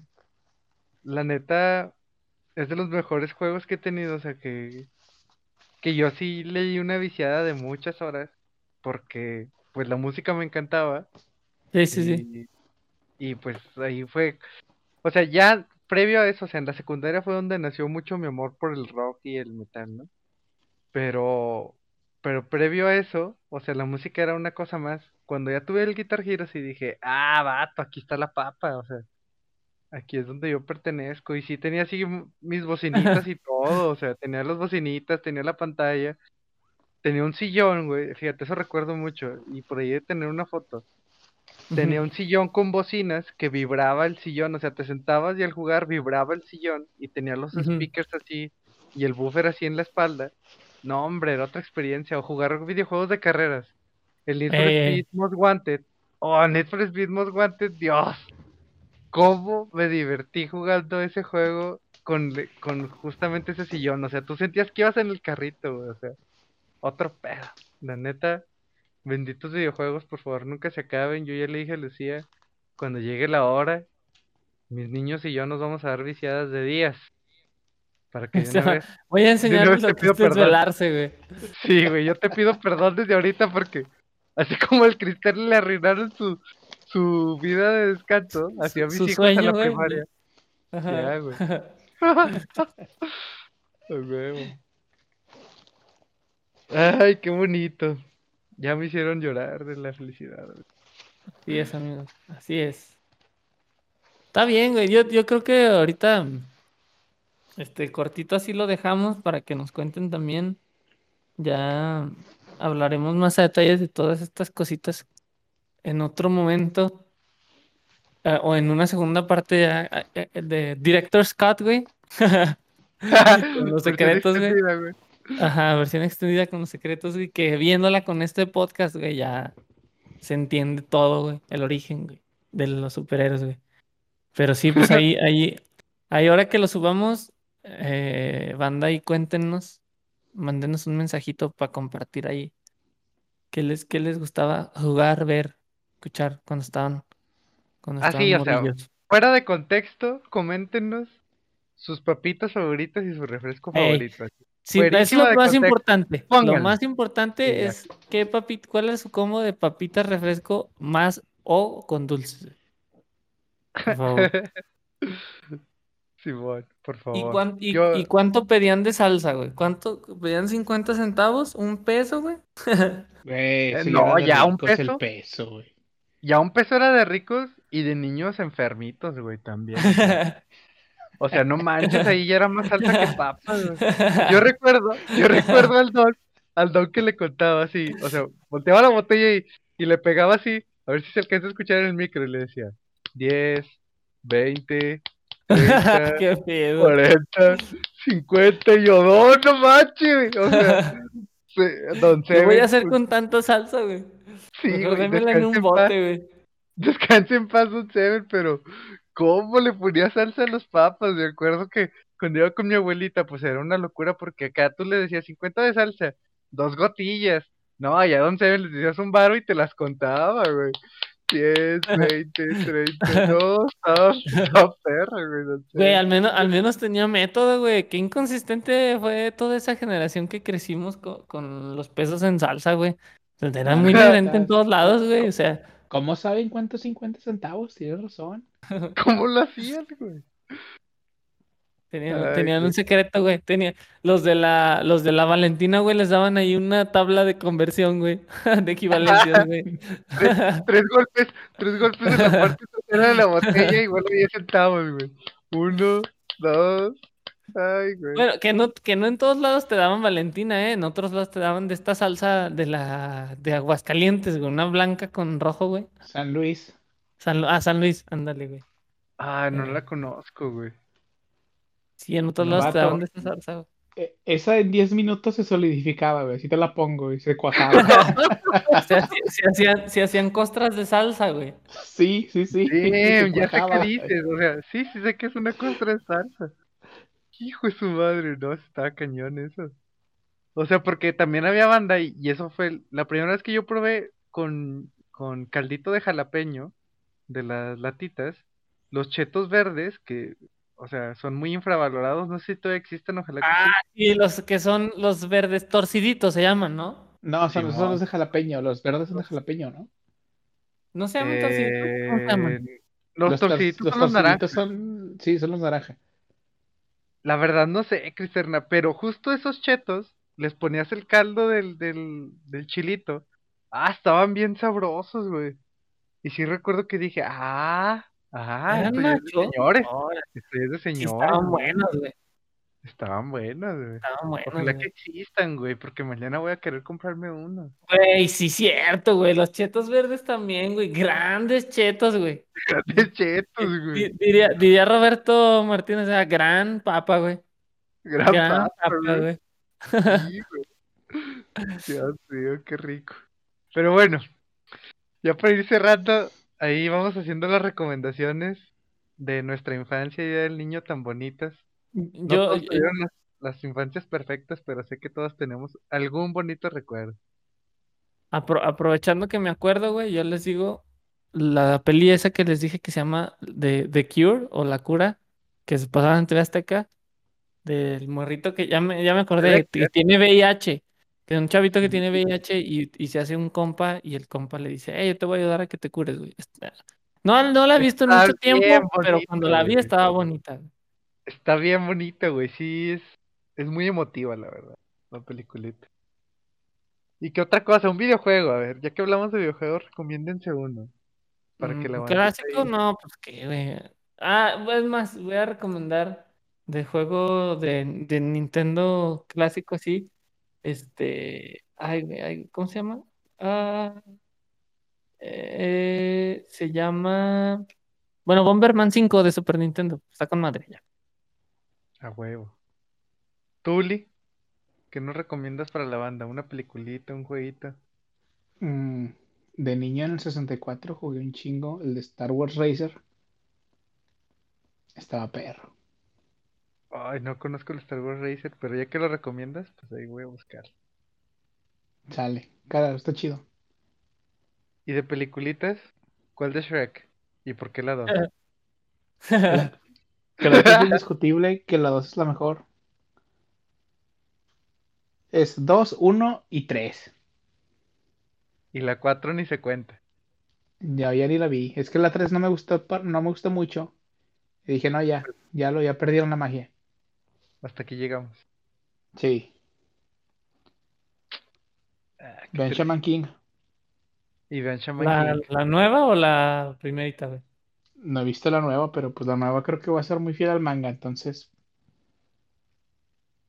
la neta es de los mejores juegos que he tenido, o sea, que, que yo sí leí una viciada de muchas horas, porque pues la música me encantaba sí, sí, sí. y, y pues ahí fue, o sea, ya previo a eso, o sea, en la secundaria fue donde nació mucho mi amor por el rock y el metal, ¿no? Pero, pero previo a eso, o sea, la música era una cosa más. Cuando ya tuve el Guitar Hero, sí dije, ah, vato, aquí está la papa, o sea, aquí es donde yo pertenezco. Y sí tenía así mis bocinitas y todo, o sea, tenía las bocinitas, tenía la pantalla, tenía un sillón, güey, fíjate, eso recuerdo mucho. Y por ahí de tener una foto. Tenía un sillón con bocinas que vibraba el sillón, o sea, te sentabas y al jugar vibraba el sillón y tenía los speakers así y el buffer así en la espalda. No, hombre, era otra experiencia. O jugar videojuegos de carreras. El Need for Eh, Speed Most Wanted Oh, Need for Speed Most Wanted, Dios. ¿Cómo me divertí jugando ese juego con, con justamente ese sillón? O sea, tú sentías que ibas en el carrito, güey. O sea, otro pedo. La neta, benditos videojuegos, por favor, nunca se acaben. Yo ya le dije a Lucía, cuando llegue la hora, mis niños y yo nos vamos a dar viciadas de días. Para que de Se una va- vez Voy a enseñarles lo que es desvelarse, güey. Sí, güey, yo te pido perdón desde ahorita porque así como el Cristian le arruinaron su, su vida de descanso, así a mis Su hijos a sueño, la güey. primaria. Ajá. Ya, güey. A. Ay, qué bonito. Ya me hicieron llorar de la felicidad. güey. Así es, amigos. Así es. Está bien, güey. Yo, yo creo que ahorita, este cortito así lo dejamos para que nos cuenten también. Ya hablaremos más a detalles de todas estas cositas en otro momento. eh, o en una segunda parte ya, eh, eh, de Director Scott, güey. Con los Versión secretos, güey. extendida, güey. Ajá, versión extendida con los secretos, güey. Que viéndola con este podcast, güey, ya se entiende todo, güey. El origen, güey, de los superhéroes, güey. Pero sí, pues ahí, ahí, ahí ahora que lo subamos, eh, banda, ahí cuéntenos, mándenos un mensajito para compartir ahí. ¿Qué les, qué les gustaba jugar, ver, escuchar cuando estaban, cuando Ah, estaban o sea? Fuera de contexto, coméntenos sus papitas favoritas y su refresco Ey, favorito. así. Sí, es lo de más contexto, importante. Lo más importante Sí, ya. es qué papi, cuál es su combo de papitas refresco más o con dulces. Por favor. Simón, por ¿Y, favor. cuán- y- Yo- y cuánto pedían de salsa, güey? ¿Cuánto? ¿Pedían 50 centavos? ¿Un peso, güey? Güey, Eh, no, ya, un ricos el peso. peso, güey. Ya un peso era de ricos y de niños enfermitos, güey, también. O sea, no manches, ahí ya era más alta que papas, güey. Yo recuerdo, yo recuerdo al don, al don que le contaba así, o sea, volteaba la botella y, y le pegaba así, a ver si se alcanza a escuchar en el micro, y le decía, 10, 20, 30, Qué pedo. 40, 50, y yo, no, no manches, güey", o sea, se- don ¿Qué voy Seven, a hacer pues, con tanta salsa, güey? sí, Mejor güey, en un bote, güey. Descanse en paz, Don Seven, pero ¿cómo le ponía salsa a los papas? Me acuerdo que cuando iba con mi abuelita, pues era una locura porque acá tú le decías 50 de salsa, dos gotillas. No, allá Don Seven les decías un baro y te las contaba, güey. 10, 20, 30, no, estaba, estaba perra, güey. Güey, Seven. al menos, al menos tenía método, güey. Qué inconsistente fue toda esa generación que crecimos co- con, los pesos en salsa, güey. O sea, Era No, muy no, diferente en todos lados, güey. O sea, ¿Cómo saben cuántos 50 centavos? Tienes razón. ¿Cómo lo hacían, güey? Tenían, Ay, tenían un secreto, güey. Tenía, los de la, los de la Valentina, güey, les daban ahí una tabla de conversión, güey. De equivalencias, güey. Tres, tres golpes, tres golpes en la parte trasera de la botella, igual a 10 centavos, güey. Uno, dos, ay, güey. Bueno, que no, que no en todos lados te daban Valentina, ¿eh? En otros lados te daban de esta salsa de la de Aguascalientes, güey. Una blanca con rojo, güey. San Luis. San, ah, San Luis, ándale, güey. Ah, no Eh. la conozco, güey. Sí, en otros lados te daban de esta salsa, güey. E- Esa en 10 minutos se solidificaba, güey. Así te la pongo y se cuajaba. Se, se hacían, se hacían costras de salsa, güey. sí, sí, sí. Se ya sé qué dices, o sea, sí, sí sé que es una costra de salsa. Hijo de su madre, no, estaba cañón eso. O sea, porque también había banda y, y eso fue la primera vez que yo probé con, con caldito de jalapeño de las latitas, los chetos verdes, que, o sea, son muy infravalorados, no sé si todavía existen, ojalá que sí. Y los que son los verdes torciditos se llaman, ¿no? No, son, son Simón. los de jalapeño. Los verdes son de jalapeño, ¿no? No se llaman torciditos, ¿cómo se llaman? Eh, los tor- torciditos los son los naranjas. torciditos son. Sí, son los naranja. La verdad no sé, Cristerna, pero justo esos chetos, les ponías el caldo del, del, del chilito. Ah, estaban bien sabrosos, güey. Y sí recuerdo que dije, ah, ah, ¿Eran nachos? señores, de señores. estaban buenos, güey. Estaban buenos, güey. Estaban buenos, Ojalá que güey. existan, güey, porque mañana voy a querer comprarme uno. Güey, sí, cierto, güey. Los chetos verdes también, güey. Grandes chetos, güey. Grandes chetos, güey. Diría, diría Roberto Martínez, o sea, gran papa, güey. Gran Gran papa, güey. Sí, güey. Dios mío, qué rico. Pero bueno, Ya para ir cerrando, ahí vamos haciendo las recomendaciones de nuestra infancia y del niño tan bonitas. No Yo, todos eh, tuvieron las, las infancias perfectas, pero sé que todos tenemos algún bonito recuerdo. apro- aprovechando que me acuerdo, güey, yo les digo la peli esa que les dije que se llama The, The Cure o La Cura, que se pasaba en TV Azteca, del morrito que ya me, ya me acordé, que tiene VIH, que un chavito que tiene VIH y, y se hace un compa y el compa le dice, hey, yo te voy a ayudar a que te cures, güey. No, no la he visto en mucho tiempo, pero cuando la vi estaba bonita. Está bien bonita, güey. Sí, es, es muy emotiva, la verdad, la peliculita. ¿Y qué otra cosa? Un videojuego, a ver, ya que hablamos de videojuegos, recomiéndense uno. Para que Mm, la clásico, ahí- no, pues qué, güey. Ah, es más, voy a recomendar de juego de, de Nintendo clásico así. Este, ay, ay, ¿cómo se llama? Ah, eh, se llama, bueno, Bomberman 5 de Super Nintendo. Está con madre ya. A huevo. Tuli, ¿qué nos recomiendas para la banda? ¿Una peliculita, un jueguito? Mm, de niño en el 64 jugué un chingo el de Star Wars Racer. Estaba perro. Ay, no conozco el Star Wars Racer, pero ya que lo recomiendas, pues ahí voy a buscar. Sale. Cara, está chido. ¿Y de peliculitas? ¿Cuál de Shrek? ¿Y por qué la dos? La- Creo que es indiscutible que la 2 es la mejor. Es 2, 1 y 3. Y la cuatro ni se cuenta. Ya, ya ni la vi. Es que la 3 no me gustó, no me gustó mucho. Y dije, no, ya, ya lo, ya perdieron la magia. Hasta aquí llegamos. Sí. Ah, Shaman King. Y Ben Shaman ¿La, King. la nueva o la primerita, güey? No he visto la nueva, pero pues la nueva creo que va a ser muy fiel al manga, entonces.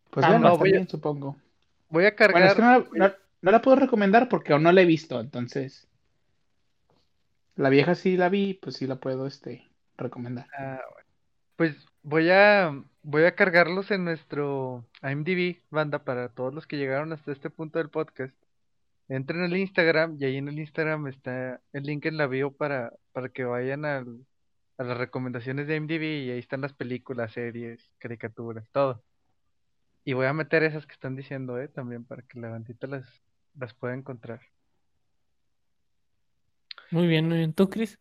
Pues Ah, bueno, no, está voy a- supongo. Voy a Bueno, es cargar. que no la, no- no la puedo recomendar porque aún no la he visto, entonces. La vieja sí la vi, pues sí la puedo este, recomendar. Ah, bueno. Pues voy a voy a cargarlos en nuestro IMDb, banda, para todos los que llegaron hasta este punto del podcast. Entren al Instagram y ahí en el Instagram está el link en la bio para, para que vayan al- a las recomendaciones de IMDb y ahí están las películas, series, caricaturas, todo. Y voy a meter esas que están diciendo, eh, también para que la bandita las, las pueda encontrar. Muy bien, muy bien. ¿Tú, Chris?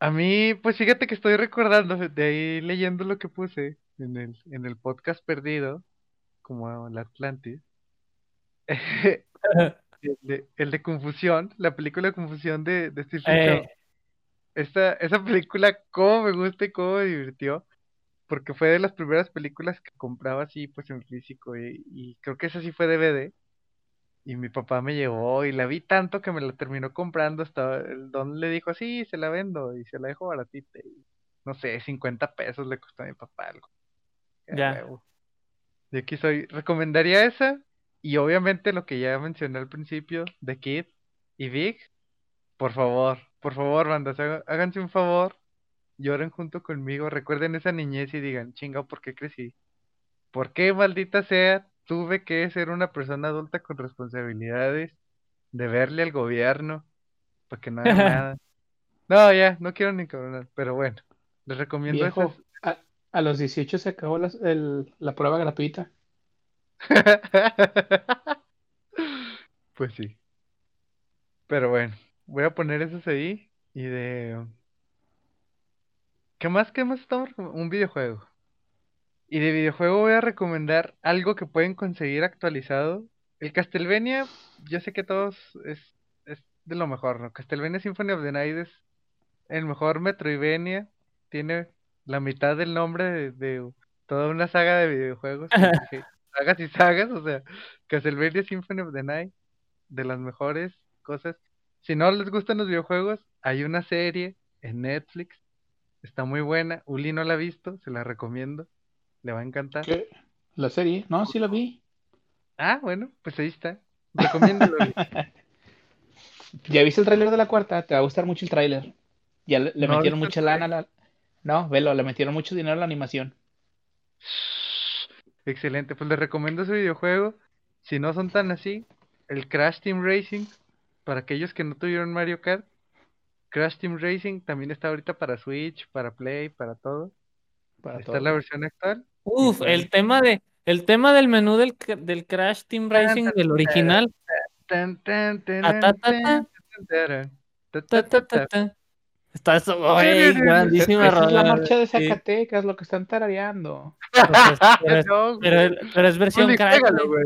A mí, pues fíjate que estoy recordando, de ahí leyendo lo que puse en el, en el podcast perdido, como el Atlantis, el de, el de Confusión, la película de Confusión de, de Stephen Eh. Esta, esa película, cómo me gusta y cómo me divirtió, porque fue de las primeras películas que compraba así, pues en físico, y, y creo que esa sí fue DVD, y mi papá me llevó, y la vi tanto que me la terminó comprando, hasta el don le dijo, sí, se la vendo, y se la dejo baratita, y no sé, 50 pesos le costó a mi papá algo. Ya. Y aquí soy, recomendaría esa, y obviamente lo que ya mencioné al principio, The Kid y Big, por favor, por favor, bandas, háganse un favor, lloren junto conmigo, recuerden esa niñez y digan, chinga, ¿por qué crecí? ¿Por qué, maldita sea, tuve que ser una persona adulta con responsabilidades, deberle al gobierno, para que no haga nada? No, ya, no quiero ni cabronar, pero bueno, les recomiendo esas. A, los 18 se acabó el- la prueba gratuita. Pues sí. Pero bueno, voy a poner esos ahí y de... ¿Qué más? ¿Qué más estamos? Un videojuego. Y de videojuego voy a recomendar algo que pueden conseguir actualizado. El Castlevania, yo sé que todos es, es de lo mejor, ¿no? Castlevania Symphony of the Night es el mejor Metroidvania. Tiene la mitad del nombre de, de toda una saga de videojuegos. que- sagas y sagas, o sea, Castlevania Symphony of the Night, de las mejores cosas. Si no les gustan los videojuegos, hay una serie en Netflix. Está muy buena. Uli no la ha visto, se la recomiendo. Le va a encantar. ¿Qué? ¿La serie? No, sí la vi. Ah, bueno, pues ahí está. Recomiéndalo. ¿Ya viste el tráiler de la cuarta? Te va a gustar mucho el tráiler. Ya le, le No he metieron mucha lana a la... No, velo, le metieron mucho dinero a la animación. Excelente, pues les recomiendo ese videojuego. Si no son tan así, el Crash Team Racing para aquellos que no tuvieron Mario Kart, Crash Team Racing también está ahorita para Switch, para Play, para todo. Para Está todo. la versión actual. Uf, el tema de, el tema del menú del, del Crash Team Racing del original. Está eso, güey, grandísima es la marcha de sí. Zacatecas, lo que están tarareando. Es- pero, es, No, pero güey. es- pero es versión Uli, Crash. pégalo, güey.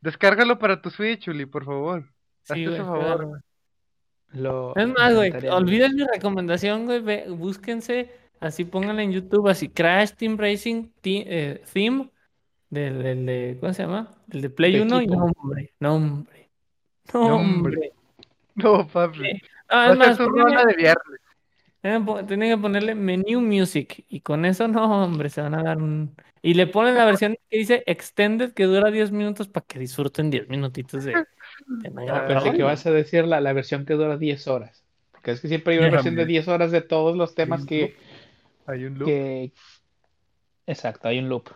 Descárgalo para tu Switch, Uli, por favor. Sí, Hazte güey, ese favor. claro. Lo, Es más, güey, olviden mi recomendación, güey, ve- búsquense, así pónganla en YouTube, así Crash Team Racing eh, Theme del, del de, ¿cómo se llama? El de Play De 1 y equipo. no, hombre, no, no, No. No, papi. Ah, Va es a ser más, de viernes. Tienen que ponerle Menu Music y con eso, no, hombre, se van a dar un... Y le ponen la versión que dice Extended que dura 10 minutos para que disfruten 10 minutitos de... de Mario Ah. Pensé que vas a decir la, la versión que dura 10 horas. Porque es que siempre hay una versión de también. 10 horas de todos los temas un que, Hay un loop. que... Exacto, hay un loop.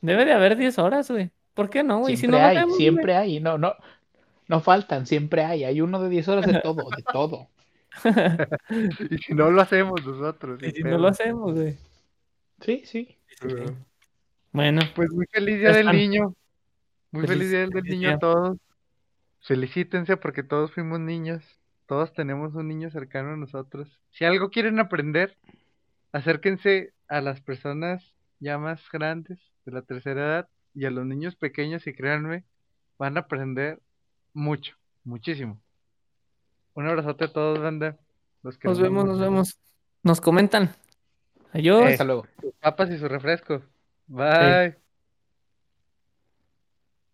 Debe de haber 10 horas, güey. ¿Por qué no, güey? Si Siempre no lo hay, vemos, güey. siempre hay. No, no, no faltan, siempre hay. Hay uno de 10 horas de todo, de todo. Y si no lo hacemos nosotros. Y si pedo. no lo hacemos, güey. Sí, sí. Pero, Bueno, Pues muy feliz día del niño. Muy Feliz- feliz día del niño día. a todos. Felicítense porque todos fuimos niños. Todos tenemos un niño cercano a nosotros. Si algo quieren aprender, acérquense a las personas ya más grandes de la tercera edad y a los niños pequeños y créanme, van a aprender mucho, muchísimo. Un abrazote a todos, banda. Los que nos vemos, nos vemos. Nos comentan. Adiós. Eh, Hasta luego. Sus papas y su refresco. Bye.